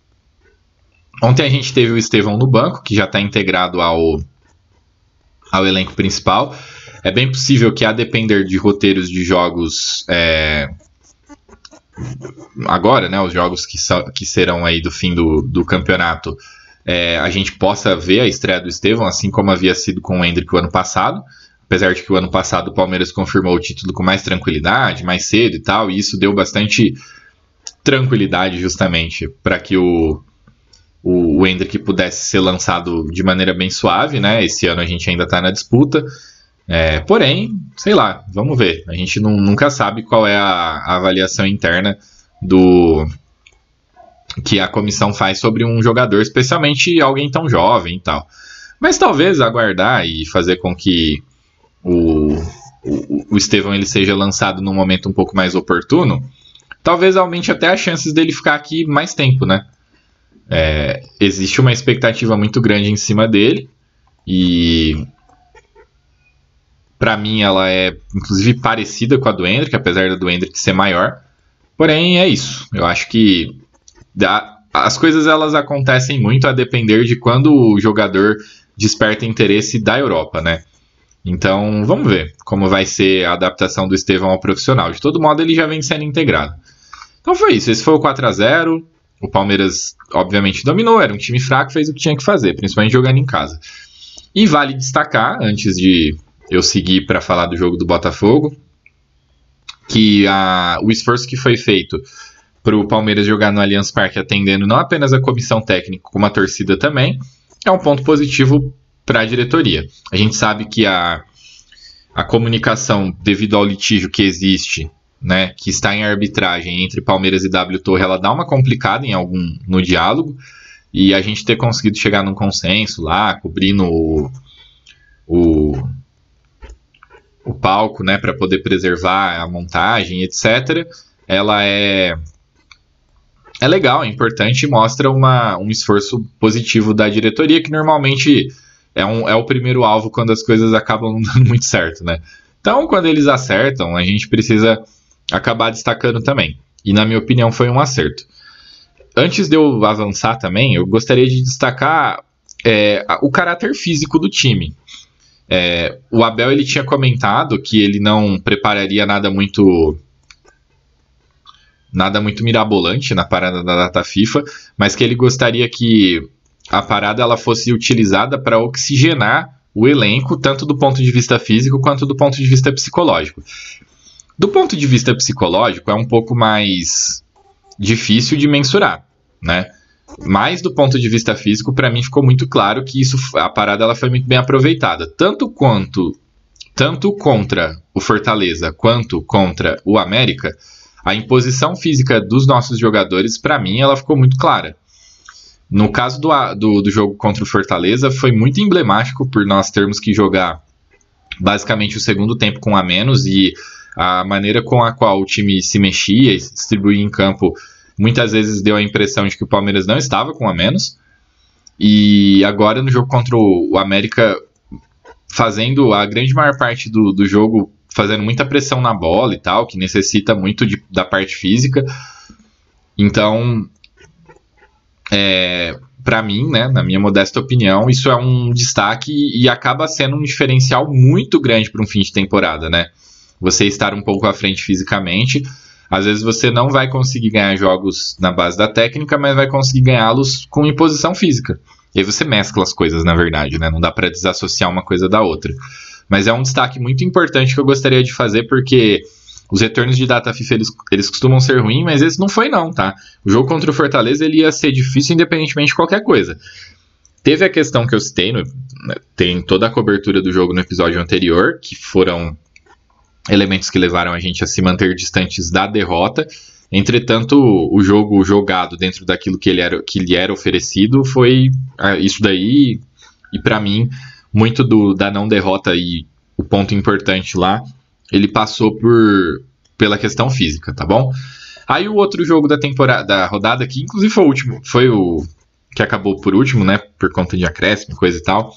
Ontem a gente teve o Estevão no banco, que já está integrado ao, ao elenco principal. É bem possível que, a depender de roteiros de jogos é, agora, né, os jogos que, que serão aí do fim do, do campeonato, é, a gente possa ver a estreia do Estevão, assim como havia sido com o Hendrick o ano passado. Apesar de que o ano passado o Palmeiras confirmou o título com mais tranquilidade, mais cedo e tal, e isso deu bastante tranquilidade justamente para que o, o, o Hendrick pudesse ser lançado de maneira bem suave, né? Esse ano a gente ainda está na disputa. É, porém, sei lá, vamos ver. A gente não, nunca sabe qual é a, a avaliação interna do, que a comissão faz sobre um jogador, especialmente alguém tão jovem e tal. Mas talvez aguardar e fazer com que o, o, o Estevão ele seja lançado num momento um pouco mais oportuno, talvez aumente até as chances dele ficar aqui mais tempo, né? É, existe uma expectativa muito grande em cima dele e para mim ela é inclusive parecida com a do Hendrick, apesar da do Hendrick ser maior. Porém é isso. Eu acho que as coisas elas acontecem muito a depender de quando o jogador desperta interesse da Europa, né? Então, vamos ver como vai ser a adaptação do Estevão ao profissional. De todo modo, ele já vem sendo integrado. Então foi isso. Esse foi o 4 a 0 O Palmeiras, obviamente, dominou. Era um time fraco, fez o que tinha que fazer, principalmente jogando em casa. E vale destacar, antes de eu seguir para falar do jogo do Botafogo, que a, o esforço que foi feito para o Palmeiras jogar no Allianz Parque atendendo não apenas a comissão técnica, como a torcida também, é um ponto positivo para a diretoria. A gente sabe que a, a comunicação, devido ao litígio que existe, né, que está em arbitragem entre Palmeiras e W Torre, ela dá uma complicada em algum no diálogo, e a gente ter conseguido chegar num consenso lá, cobrindo o, o, o palco, né, para poder preservar a montagem, etc., ela é é legal, é importante e mostra uma, um esforço positivo da diretoria, que normalmente é, um, é o primeiro alvo quando as coisas acabam não dando muito certo, né? Então, quando eles acertam, a gente precisa acabar destacando também. E, na minha opinião, foi um acerto. Antes de eu avançar também, eu gostaria de destacar é, o caráter físico do time. É, o Abel ele tinha comentado que ele não prepararia nada muito nada muito mirabolante na parada da data FIFA, mas que ele gostaria que a parada ela fosse utilizada para oxigenar o elenco, tanto do ponto de vista físico quanto do ponto de vista psicológico. Do ponto de vista psicológico, é um pouco mais difícil de mensurar, né? Mas do ponto de vista físico, para mim ficou muito claro que isso, a parada ela foi muito bem aproveitada, tanto quanto tanto contra o Fortaleza quanto contra o América a imposição física dos nossos jogadores, para mim, ela ficou muito clara. No caso do, do, do, jogo contra o Fortaleza, foi muito emblemático por nós termos que jogar basicamente o segundo tempo com a menos e a maneira com a qual o time se mexia e se distribuía em campo muitas vezes deu a impressão de que o Palmeiras não estava com a menos. E agora no jogo contra o América, fazendo a grande maior parte do, do jogo fazendo muita pressão na bola e tal, que necessita muito de, da parte física. Então, é, para mim, né, na minha modesta opinião, isso é um destaque e acaba sendo um diferencial muito grande para um fim de temporada, né? Você estar um pouco à frente fisicamente. Às vezes você não vai conseguir ganhar jogos na base da técnica, mas vai conseguir ganhá-los com imposição física. E aí você mescla as coisas, na verdade, né? Não dá para desassociar uma coisa da outra. Mas é um destaque muito importante que eu gostaria de fazer, porque os retornos de data FIFA eles, eles costumam ser ruins, mas esse não foi não, tá? O jogo contra o Fortaleza ele ia ser difícil independentemente de qualquer coisa. Teve a questão que eu citei, no, né, tem toda a cobertura do jogo no episódio anterior, que foram elementos que levaram a gente a se manter distantes da derrota. Entretanto, o jogo jogado dentro daquilo que, ele era, que lhe era oferecido foi ah, isso daí, e para mim muito do, da não derrota e o ponto importante lá, ele passou por pela questão física, tá bom? Aí o outro jogo da temporada, da rodada, que inclusive foi o último, foi o que acabou por último, né? Por conta de acréscimo, coisa e tal.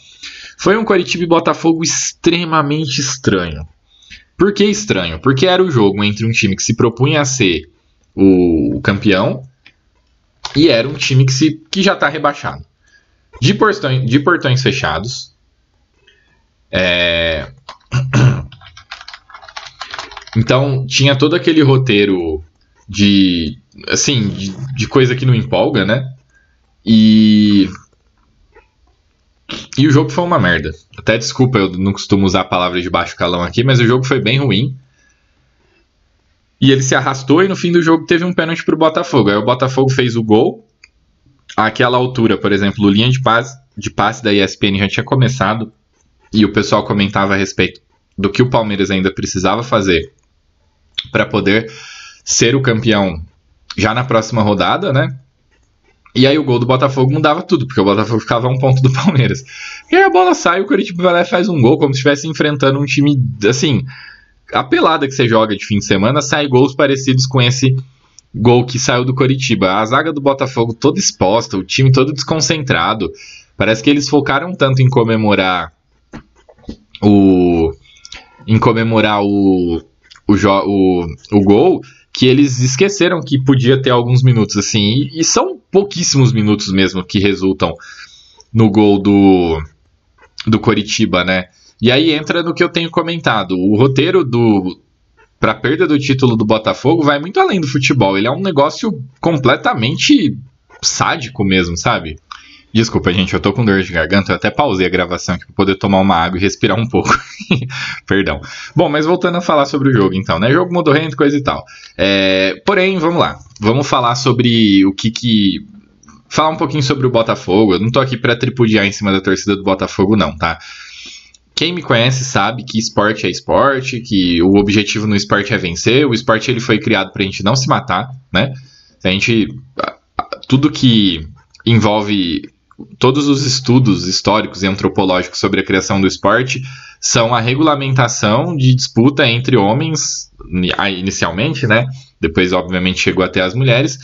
Foi um Coritiba e Botafogo extremamente estranho. Por que estranho? Porque era o jogo entre um time que se propunha a ser o, campeão e era um time que, se, que já está rebaixado. De, portões, de portões fechados. É... Então tinha todo aquele roteiro de assim de, de coisa que não empolga, né? E e o jogo foi uma merda. Até desculpa, eu não costumo usar palavras de baixo calão aqui, mas o jogo foi bem ruim. E ele se arrastou e no fim do jogo teve um pênalti pro Botafogo. Aí o Botafogo fez o gol. Àquela altura, por exemplo, o linha de passe, de passe da ESPN já tinha começado. E o pessoal comentava a respeito do que o Palmeiras ainda precisava fazer para poder ser o campeão já na próxima rodada, né? E aí o gol do Botafogo mudava tudo, porque o Botafogo ficava a um ponto do Palmeiras. E aí a bola sai, o Curitiba vai lá e faz um gol, como se estivesse enfrentando um time, assim, a pelada que você joga de fim de semana, sai gols parecidos com esse gol que saiu do Coritiba. A zaga do Botafogo toda exposta, o time todo desconcentrado. Parece que eles focaram tanto em comemorar o em comemorar o o, o, o gol que eles esqueceram que podia ter alguns minutos assim, e, e, são pouquíssimos minutos mesmo que resultam no gol do, do Coritiba, né? E aí entra no que eu tenho comentado. O roteiro do para a perda do título do Botafogo vai muito além do futebol. Ele é um negócio completamente sádico mesmo, sabe? Desculpa, gente, eu tô com dor de garganta, eu até pausei a gravação aqui pra poder tomar uma água e respirar um pouco. Perdão. Bom, mas voltando a falar sobre o jogo, então, né? Jogo modorrento, coisa e tal. É, porém, vamos lá. Vamos falar sobre o que que. Falar um pouquinho sobre o Botafogo. Eu não tô aqui pra tripudiar em cima da torcida do Botafogo, não, tá? Quem me conhece sabe que esporte é esporte, que o objetivo no esporte é vencer. O esporte ele foi criado pra gente não se matar, né? A gente. Tudo que envolve todos os estudos históricos e antropológicos sobre a criação do esporte são a regulamentação de disputa entre homens, inicialmente, né? Depois, obviamente, chegou até as mulheres,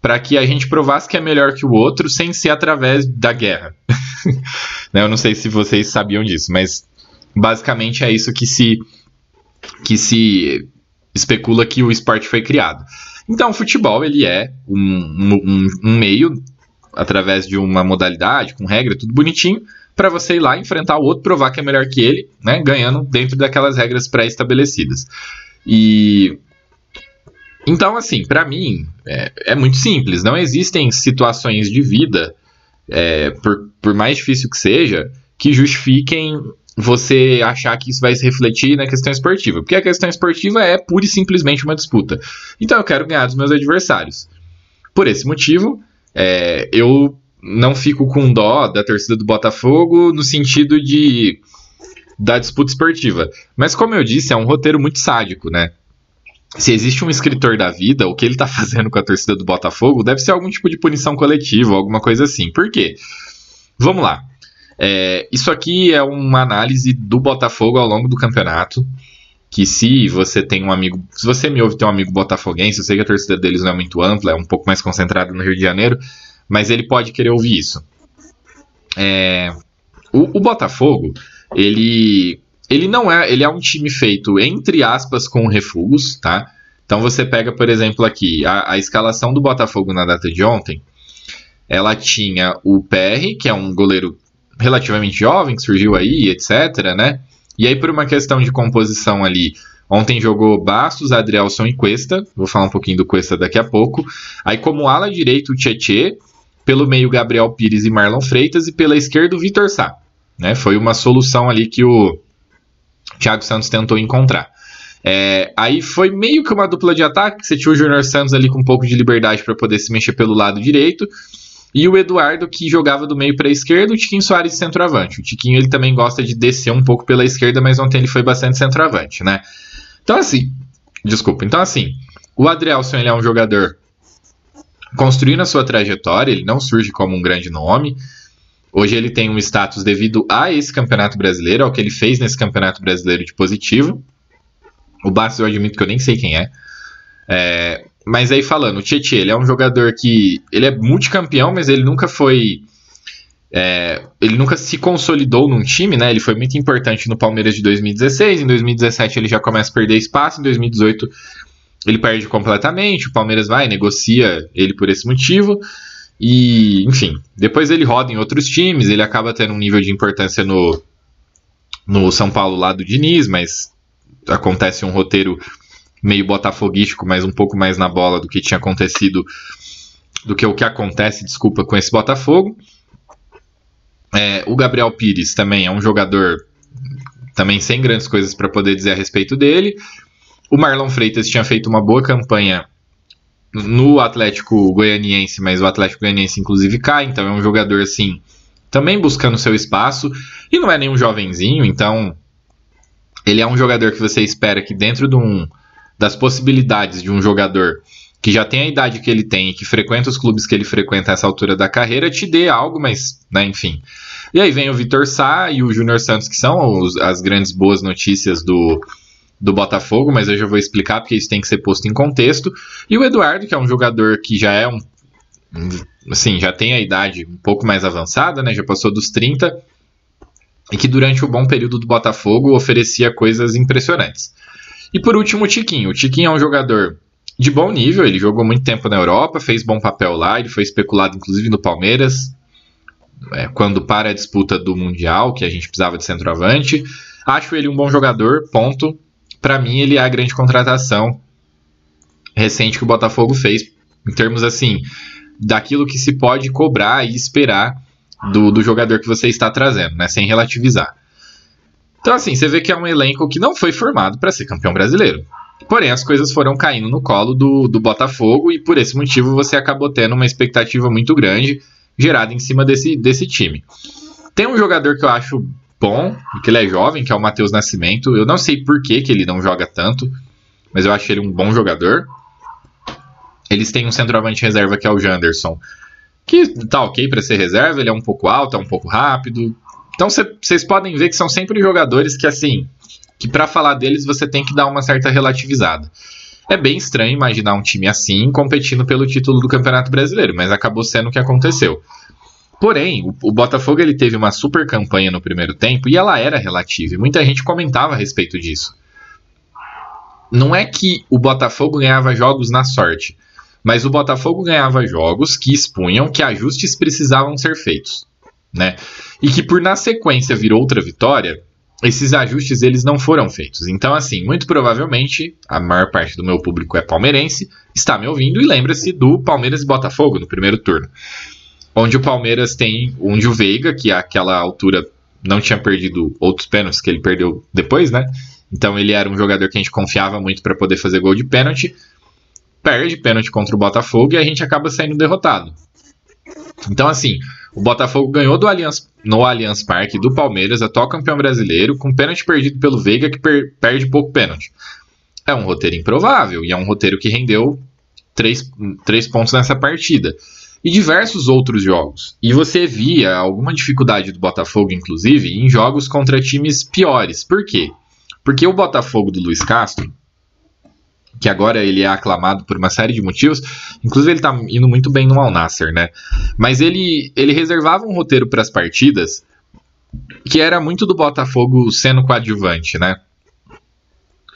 para que a gente provasse que é melhor que o outro sem ser através da guerra. Né, eu não sei se vocês sabiam disso, mas basicamente é isso que se, que se especula que o esporte foi criado. Então, o futebol ele é um, um, um meio através de uma modalidade, com regra, tudo bonitinho, para você ir lá enfrentar o outro, provar que é melhor que ele, né, ganhando dentro daquelas regras pré-estabelecidas. E então, assim, para mim é, é, muito simples. Não existem situações de vida, é, por, por mais difícil que seja, que justifiquem você achar que isso vai se refletir na questão esportiva. Porque a questão esportiva é pura e simplesmente uma disputa. Então eu quero ganhar dos meus adversários. Por esse motivo, é, eu não fico com dó da torcida do Botafogo no sentido de da disputa esportiva. Mas como eu disse, é um roteiro muito sádico, né? Se existe um escritor da vida, o que ele tá fazendo com a torcida do Botafogo deve ser algum tipo de punição coletiva, alguma coisa assim. Por quê? Vamos lá. É, isso aqui é uma análise do Botafogo ao longo do campeonato. Que se você tem um amigo. Se você me ouve tem um amigo botafoguense, eu sei que a torcida deles não é muito ampla, é um pouco mais concentrada no Rio de Janeiro, mas ele pode querer ouvir isso. É, o, o Botafogo, ele ele não é, ele é um time feito entre aspas com refugos, tá? Então você pega, por exemplo, aqui a, a, escalação do Botafogo na data de ontem. Ela tinha o PR, que é um goleiro relativamente jovem, que surgiu aí, etc, né? E aí por uma questão de composição ali, ontem jogou Bastos, Adrielson e Cuesta, vou falar um pouquinho do Cuesta daqui a pouco. Aí como ala direito o Tietê, pelo meio Gabriel Pires e Marlon Freitas e pela esquerda o Vitor Sá. Né? Foi uma solução ali que o Thiago Santos tentou encontrar. É, aí foi meio que uma dupla de ataque, você tinha o Júnior Santos ali com um pouco de liberdade para poder se mexer pelo lado direito, e o Eduardo que jogava do meio para a esquerda, o Tiquinho Soares centroavante. O Tiquinho ele também gosta de descer um pouco pela esquerda, mas ontem ele foi bastante centroavante, né? Então assim, desculpa. Então assim, o Adrielson ele é um jogador construindo a sua trajetória, ele não surge como um grande nome. Hoje ele tem um status devido a esse campeonato brasileiro, ao que ele fez nesse campeonato brasileiro de positivo. O Bastos eu admito que eu nem sei quem é. é mas aí falando, o Tietchan, ele é um jogador que. Ele é multicampeão, mas ele nunca foi. É, ele nunca se consolidou num time, né? Ele foi muito importante no Palmeiras de 2016. Em 2017 ele já começa a perder espaço. Em 2018 ele perde completamente. O Palmeiras vai, negocia ele por esse motivo. E, enfim, depois ele roda em outros times, ele acaba tendo um nível de importância no, no São Paulo lá do Diniz, mas acontece um roteiro meio botafoguístico, mas um pouco mais na bola do que tinha acontecido, do que o que acontece, desculpa, com esse Botafogo. É, o Gabriel Pires também é um jogador também sem grandes coisas para poder dizer a respeito dele. O Marlon Freitas tinha feito uma boa campanha no Atlético Goianiense, mas o Atlético Goianiense inclusive cai, então é um jogador assim, também buscando seu espaço, e não é nenhum jovenzinho, então ele é um jogador que você espera que dentro de um, das possibilidades de um jogador que já tem a idade que ele tem e que frequenta os clubes que ele frequenta a essa altura da carreira, te dê algo, mas, né, enfim. E aí vem o Vitor Sá e o Júnior Santos, que são os, as grandes boas notícias do, do Botafogo, mas eu já vou explicar porque isso tem que ser posto em contexto. E o Eduardo, que é um jogador que já é um. Assim, já tem a idade um pouco mais avançada, né? Já passou dos 30. E que durante o bom período do Botafogo oferecia coisas impressionantes. E por último, o Tiquinho. O Tiquinho é um jogador de bom nível, ele jogou muito tempo na Europa, fez bom papel lá, ele foi especulado inclusive no Palmeiras, é, quando para a disputa do Mundial, que a gente precisava de centroavante. Acho ele um bom jogador, ponto para mim, ele é a grande contratação recente que o Botafogo fez, em termos assim, daquilo que se pode cobrar e esperar do, do jogador que você está trazendo, né? Sem relativizar. Então, assim, você vê que é um elenco que não foi formado para ser campeão brasileiro. Porém, as coisas foram caindo no colo do, do Botafogo e por esse motivo você acabou tendo uma expectativa muito grande gerada em cima desse, desse time. Tem um jogador que eu acho bom, que ele é jovem, que é o Matheus Nascimento. Eu não sei por que, que ele não joga tanto, mas eu acho ele um bom jogador. Eles têm um centroavante reserva que é o Janderson, que tá ok para ser reserva, ele é um pouco alto, é um pouco rápido. Então vocês podem ver que são sempre jogadores que, assim, que para falar deles você tem que dar uma certa relativizada. É bem estranho imaginar um time assim competindo pelo título do Campeonato Brasileiro, mas acabou sendo o que aconteceu. Porém, o, o, Botafogo ele teve uma super campanha no primeiro tempo e ela era relativa. E muita gente comentava a respeito disso. Não é que o Botafogo ganhava jogos na sorte, mas o Botafogo ganhava jogos que expunham que ajustes precisavam ser feitos, né? E que por na sequência vir outra vitória, esses ajustes eles não foram feitos. Então, assim, muito provavelmente a maior parte do meu público é palmeirense, está me ouvindo e lembra-se do Palmeiras e Botafogo no primeiro turno onde o Palmeiras tem onde o Veiga, que àquela altura não tinha perdido outros pênaltis que ele perdeu depois, né? Então ele era um jogador que a gente confiava muito para poder fazer gol de pênalti. Perde pênalti contra o Botafogo e a gente acaba saindo derrotado. Então, assim, o Botafogo ganhou do Allianz, no Allianz Parque do Palmeiras, atual campeão brasileiro, com pênalti perdido pelo Veiga, que per perde pouco pênalti. É um roteiro improvável e é um roteiro que rendeu três, três pontos nessa partida e diversos outros jogos. E você via alguma dificuldade do Botafogo, inclusive, em jogos contra times piores. Por quê? Porque o Botafogo do Luiz Castro, que agora ele é aclamado por uma série de motivos, inclusive ele tá indo muito bem no Al Nasser, né? Mas ele, ele reservava um roteiro para as partidas que era muito do Botafogo sendo coadjuvante, né?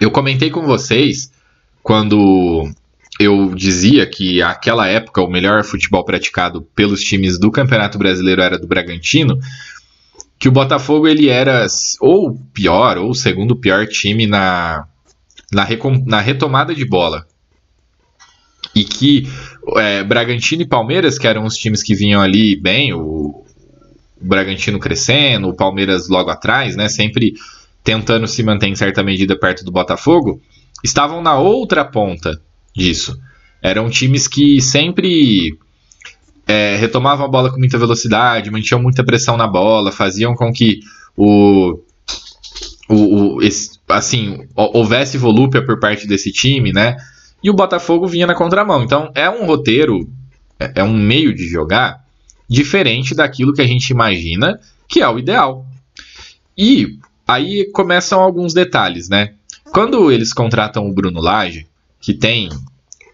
Eu comentei com vocês quando eu dizia que aquela época o melhor futebol praticado pelos times do Campeonato Brasileiro era do Bragantino, que o Botafogo ele era ou pior ou o segundo pior time na, na, na retomada de bola. E que é, Bragantino e Palmeiras, que eram os times que vinham ali bem, o, Bragantino crescendo, o Palmeiras logo atrás, né, sempre tentando se manter em certa medida perto do Botafogo, estavam na outra ponta disso. Eram times que sempre é, retomavam a bola com muita velocidade, mantinham muita pressão na bola, faziam com que o, o, o esse, assim houvesse volúpia por parte desse time, né? E o Botafogo vinha na contramão. Então é um roteiro, é, é um meio de jogar diferente daquilo que a gente imagina que é o ideal. E aí começam alguns detalhes, né? Quando eles contratam o Bruno Lage, que tem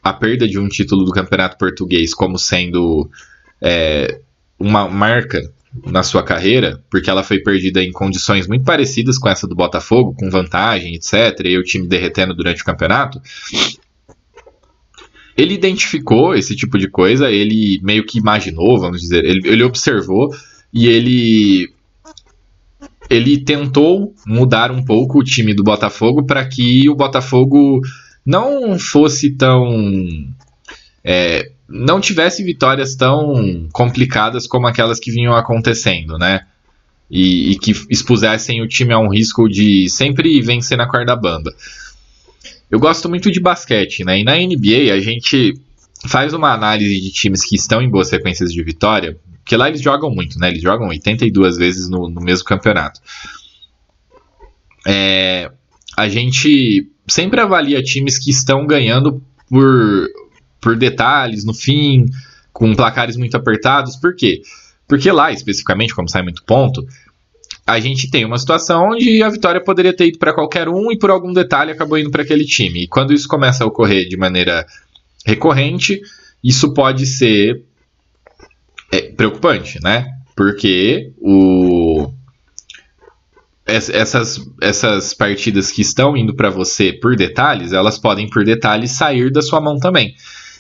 a perda de um título do Campeonato Português como sendo é, uma marca na sua carreira, porque ela foi perdida em condições muito parecidas com essa do Botafogo, com vantagem, etc., e o time derretendo durante o campeonato. Ele identificou esse tipo de coisa, ele meio que imaginou, vamos dizer, ele, ele observou e ele ele tentou mudar um pouco o time do Botafogo para que o Botafogo não fosse tão. É, não tivesse vitórias tão complicadas como aquelas que vinham acontecendo, né? E, e, que expusessem o time a um risco de sempre vencer na corda bamba. Eu gosto muito de basquete, né? E na NBA a gente faz uma análise de times que estão em boas sequências de vitória, porque lá eles jogam muito, né? Eles jogam 82 vezes no, no mesmo campeonato. É, a gente sempre avalia times que estão ganhando por, por detalhes no fim, com placares muito apertados. Por quê? Porque lá, especificamente, como sai muito ponto, a gente tem uma situação onde a vitória poderia ter ido para qualquer um e por algum detalhe acabou indo para aquele time. E quando isso começa a ocorrer de maneira recorrente, isso pode ser é, preocupante, né? Porque o essas, essas partidas que estão indo para você por detalhes, elas podem por detalhes sair da sua mão também.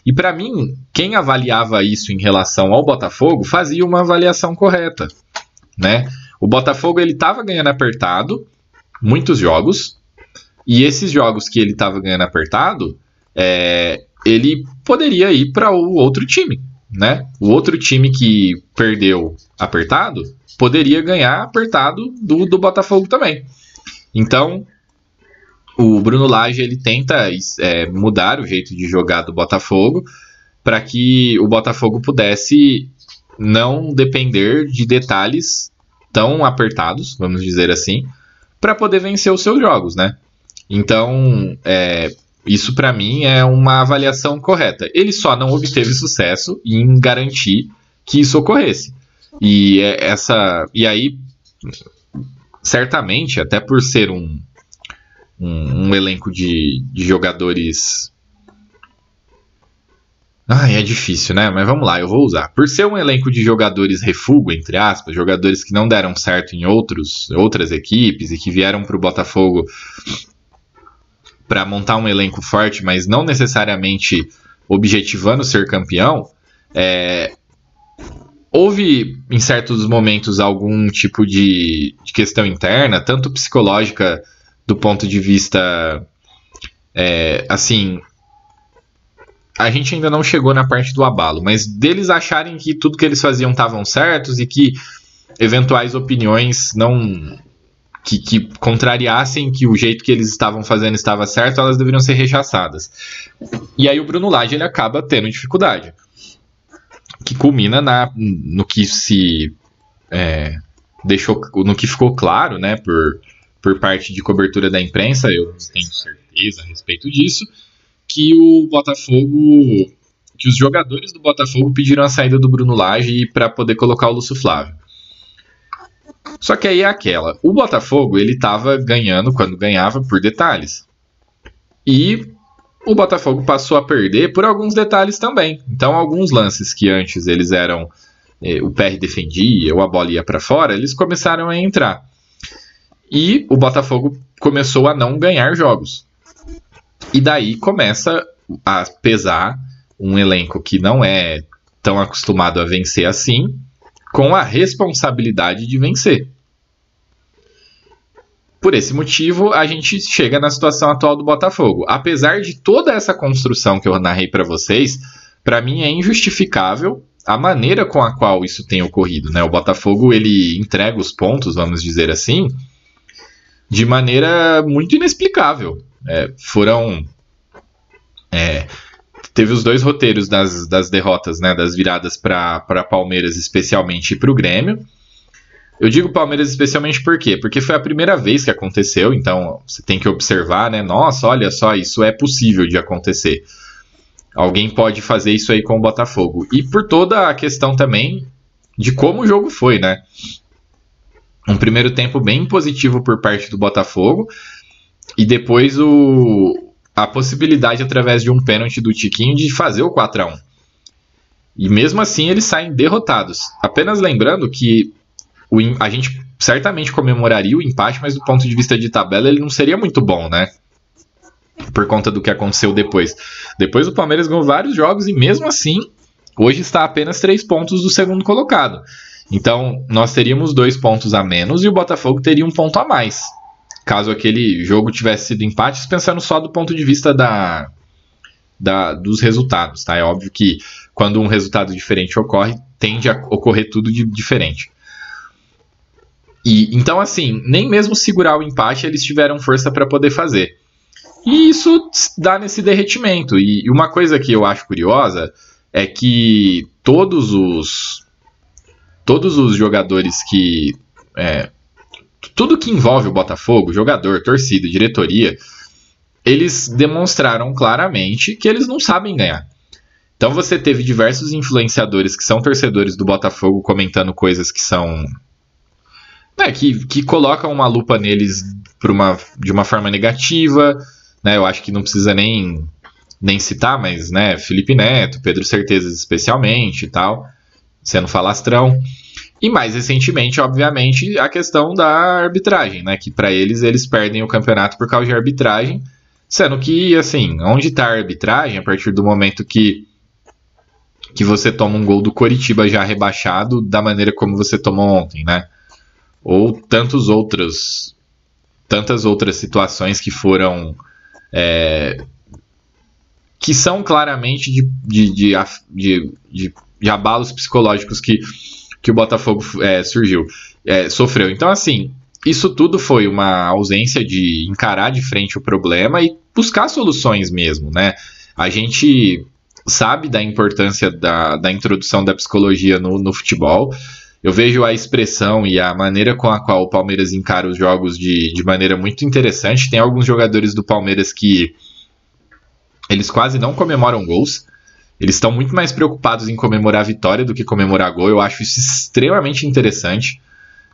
E para mim, quem avaliava isso em relação ao Botafogo fazia uma avaliação correta, né? O Botafogo ele estava ganhando apertado muitos jogos e esses jogos que ele estava ganhando apertado, é, ele poderia ir para o outro time, né? O outro time que perdeu apertado poderia ganhar apertado do, do Botafogo também. Então, o Bruno Lage ele tenta é, mudar o jeito de jogar do Botafogo para que o Botafogo pudesse não depender de detalhes tão apertados, vamos dizer assim, para poder vencer os seus jogos, né? Então, é, isso para mim é uma avaliação correta. Ele só não obteve sucesso em garantir que isso ocorresse. E é essa e aí certamente até por ser um um, um elenco de, de jogadores Ai, é difícil, né? Mas vamos lá, eu vou usar. Por ser um elenco de jogadores refugo, entre aspas, jogadores que não deram certo em outros, outras equipes e que vieram para o Botafogo para montar um elenco forte, mas não necessariamente objetivando ser campeão, é, houve em certos momentos algum tipo de, de, questão interna, tanto psicológica do ponto de vista é, assim. A gente ainda não chegou na parte do abalo, mas deles acharem que tudo que eles faziam estavam certos e que eventuais opiniões não que, que, contrariassem que o jeito que eles estavam fazendo estava certo, elas deveriam ser rechaçadas. E aí o Bruno Lage ele acaba tendo dificuldade que culmina na, no que se é, deixou, no que ficou claro, né, por, por parte de cobertura da imprensa, eu tenho certeza a respeito disso, que o Botafogo, que os jogadores do Botafogo pediram a saída do Bruno Lage para poder colocar o Lúcio Flávio. Só que aí é aquela, o Botafogo ele estava ganhando quando ganhava por detalhes. E o Botafogo passou a perder por alguns detalhes também. Então, alguns lances que antes eles eram eh, o PR defendia ou a bola ia para fora, eles começaram a entrar. E o Botafogo começou a não ganhar jogos. E daí começa a pesar um elenco que não é tão acostumado a vencer assim, com a responsabilidade de vencer. Por esse motivo, a gente chega na situação atual do Botafogo. Apesar de toda essa construção que eu narrei para vocês, para mim é injustificável a maneira com a qual isso tem ocorrido. Né? O Botafogo ele entrega os pontos, vamos dizer assim, de maneira muito inexplicável. É, foram. É, teve os dois roteiros das, das derrotas, né, das viradas para Palmeiras, especialmente e para o Grêmio. Eu digo Palmeiras especialmente por quê? Porque foi a primeira vez que aconteceu, então você tem que observar, né? Nossa, olha só, isso é possível de acontecer. Alguém pode fazer isso aí com o Botafogo. E por toda a questão também de como o jogo foi, né? Um primeiro tempo bem positivo por parte do Botafogo e depois o, a possibilidade, através de um pênalti do Tiquinho, de fazer o 4 a 1 E mesmo assim eles saem derrotados. Apenas lembrando que o, a gente certamente comemoraria o empate, mas do ponto de vista de tabela ele não seria muito bom, né? Por conta do que aconteceu depois. Depois o Palmeiras ganhou vários jogos e mesmo assim hoje está apenas três pontos do segundo colocado. Então nós teríamos dois pontos a menos e o Botafogo teria um ponto a mais. Caso aquele jogo tivesse sido empate, pensando só do ponto de vista da, da, dos resultados, tá? É óbvio que quando um resultado diferente ocorre, tende a ocorrer tudo de diferente. E então, assim, nem mesmo segurar o empate eles tiveram força para poder fazer. E isso dá nesse derretimento. E, e uma coisa que eu acho curiosa é que todos os todos os jogadores que é, tudo que envolve o Botafogo, jogador, torcida, diretoria, eles demonstraram claramente que eles não sabem ganhar. Então você teve diversos influenciadores que são torcedores do Botafogo comentando coisas que são né, que, que colocam uma lupa neles uma, de uma forma negativa, né, eu acho que não precisa nem, nem citar, mas né, Felipe Neto, Pedro Certezas especialmente e tal, sendo falastrão. E mais recentemente, obviamente, a questão da arbitragem, né, que para eles eles perdem o campeonato por causa de arbitragem, sendo que, assim, onde está a arbitragem, a partir do momento que que você toma um gol do Coritiba já rebaixado da maneira como você tomou ontem, né? ou tantos outros, tantas outras situações que foram é, que são claramente de, de, de, de, de abalos psicológicos que, que o Botafogo é, surgiu, é, sofreu. Então, assim, isso tudo foi uma ausência de encarar de frente o problema e buscar soluções mesmo, né? A gente sabe da importância da, da introdução da psicologia no, no futebol eu vejo a expressão e a maneira com a qual o Palmeiras encara os jogos de, de maneira muito interessante. Tem alguns jogadores do Palmeiras que eles quase não comemoram gols. Eles estão muito mais preocupados em comemorar a vitória do que comemorar gol. Eu acho isso extremamente interessante.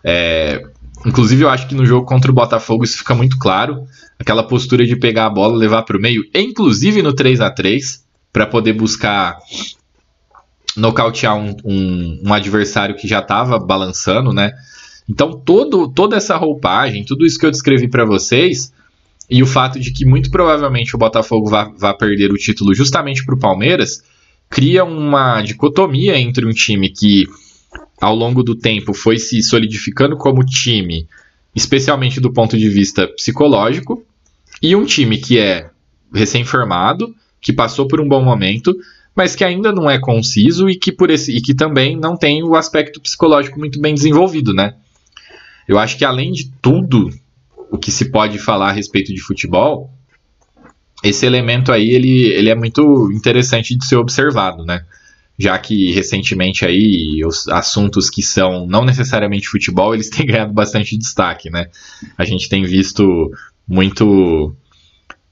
É, inclusive, eu acho que no jogo contra o Botafogo isso fica muito claro. Aquela postura de pegar a bola, levar para o meio, inclusive no 3 a 3 para poder buscar nocautear um, um, um adversário que já estava balançando, né? Então, todo, toda essa roupagem, tudo isso que eu descrevi para vocês, e o fato de que muito provavelmente o Botafogo vá, vá perder o título justamente para o Palmeiras, cria uma dicotomia entre um time que, ao longo do tempo, foi se solidificando como time, especialmente do ponto de vista psicológico, e um time que é recém-formado, que passou por um bom momento, mas que ainda não é conciso e que por esse e que também não tem o aspecto psicológico muito bem desenvolvido, né? Eu acho que além de tudo o que se pode falar a respeito de futebol, esse elemento aí ele, ele é muito interessante de ser observado, né? Já que recentemente aí os assuntos que são não necessariamente futebol, eles têm ganhado bastante destaque, né? A gente tem visto muito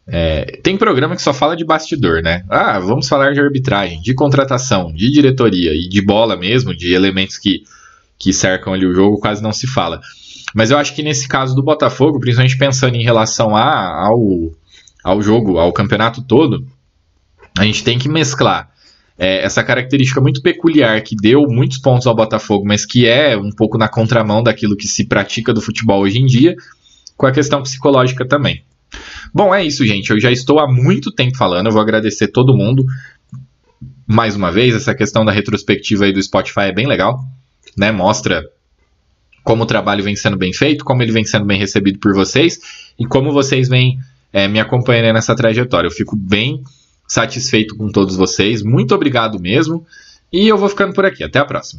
é, tem programa que só fala de bastidor, né? Ah, vamos falar de arbitragem, de contratação, de diretoria e de bola mesmo, de elementos que, que cercam ali o jogo, quase não se fala. Mas eu acho que nesse caso do Botafogo, principalmente pensando em relação a, ao, ao jogo, ao campeonato todo, a gente tem que mesclar é, essa característica muito peculiar que deu muitos pontos ao Botafogo, mas que é um pouco na contramão daquilo que se pratica do futebol hoje em dia, com a questão psicológica também. Bom, é isso, gente. Eu já estou há muito tempo falando. Eu vou agradecer todo mundo. Mais uma vez, essa questão da retrospectiva aí do Spotify é bem legal, né? Mostra como o trabalho vem sendo bem feito, como ele vem sendo bem recebido por vocês e como vocês vêm é, me acompanhando nessa trajetória. Eu fico bem satisfeito com todos vocês. Muito obrigado mesmo. E eu vou ficando por aqui. Até a próxima.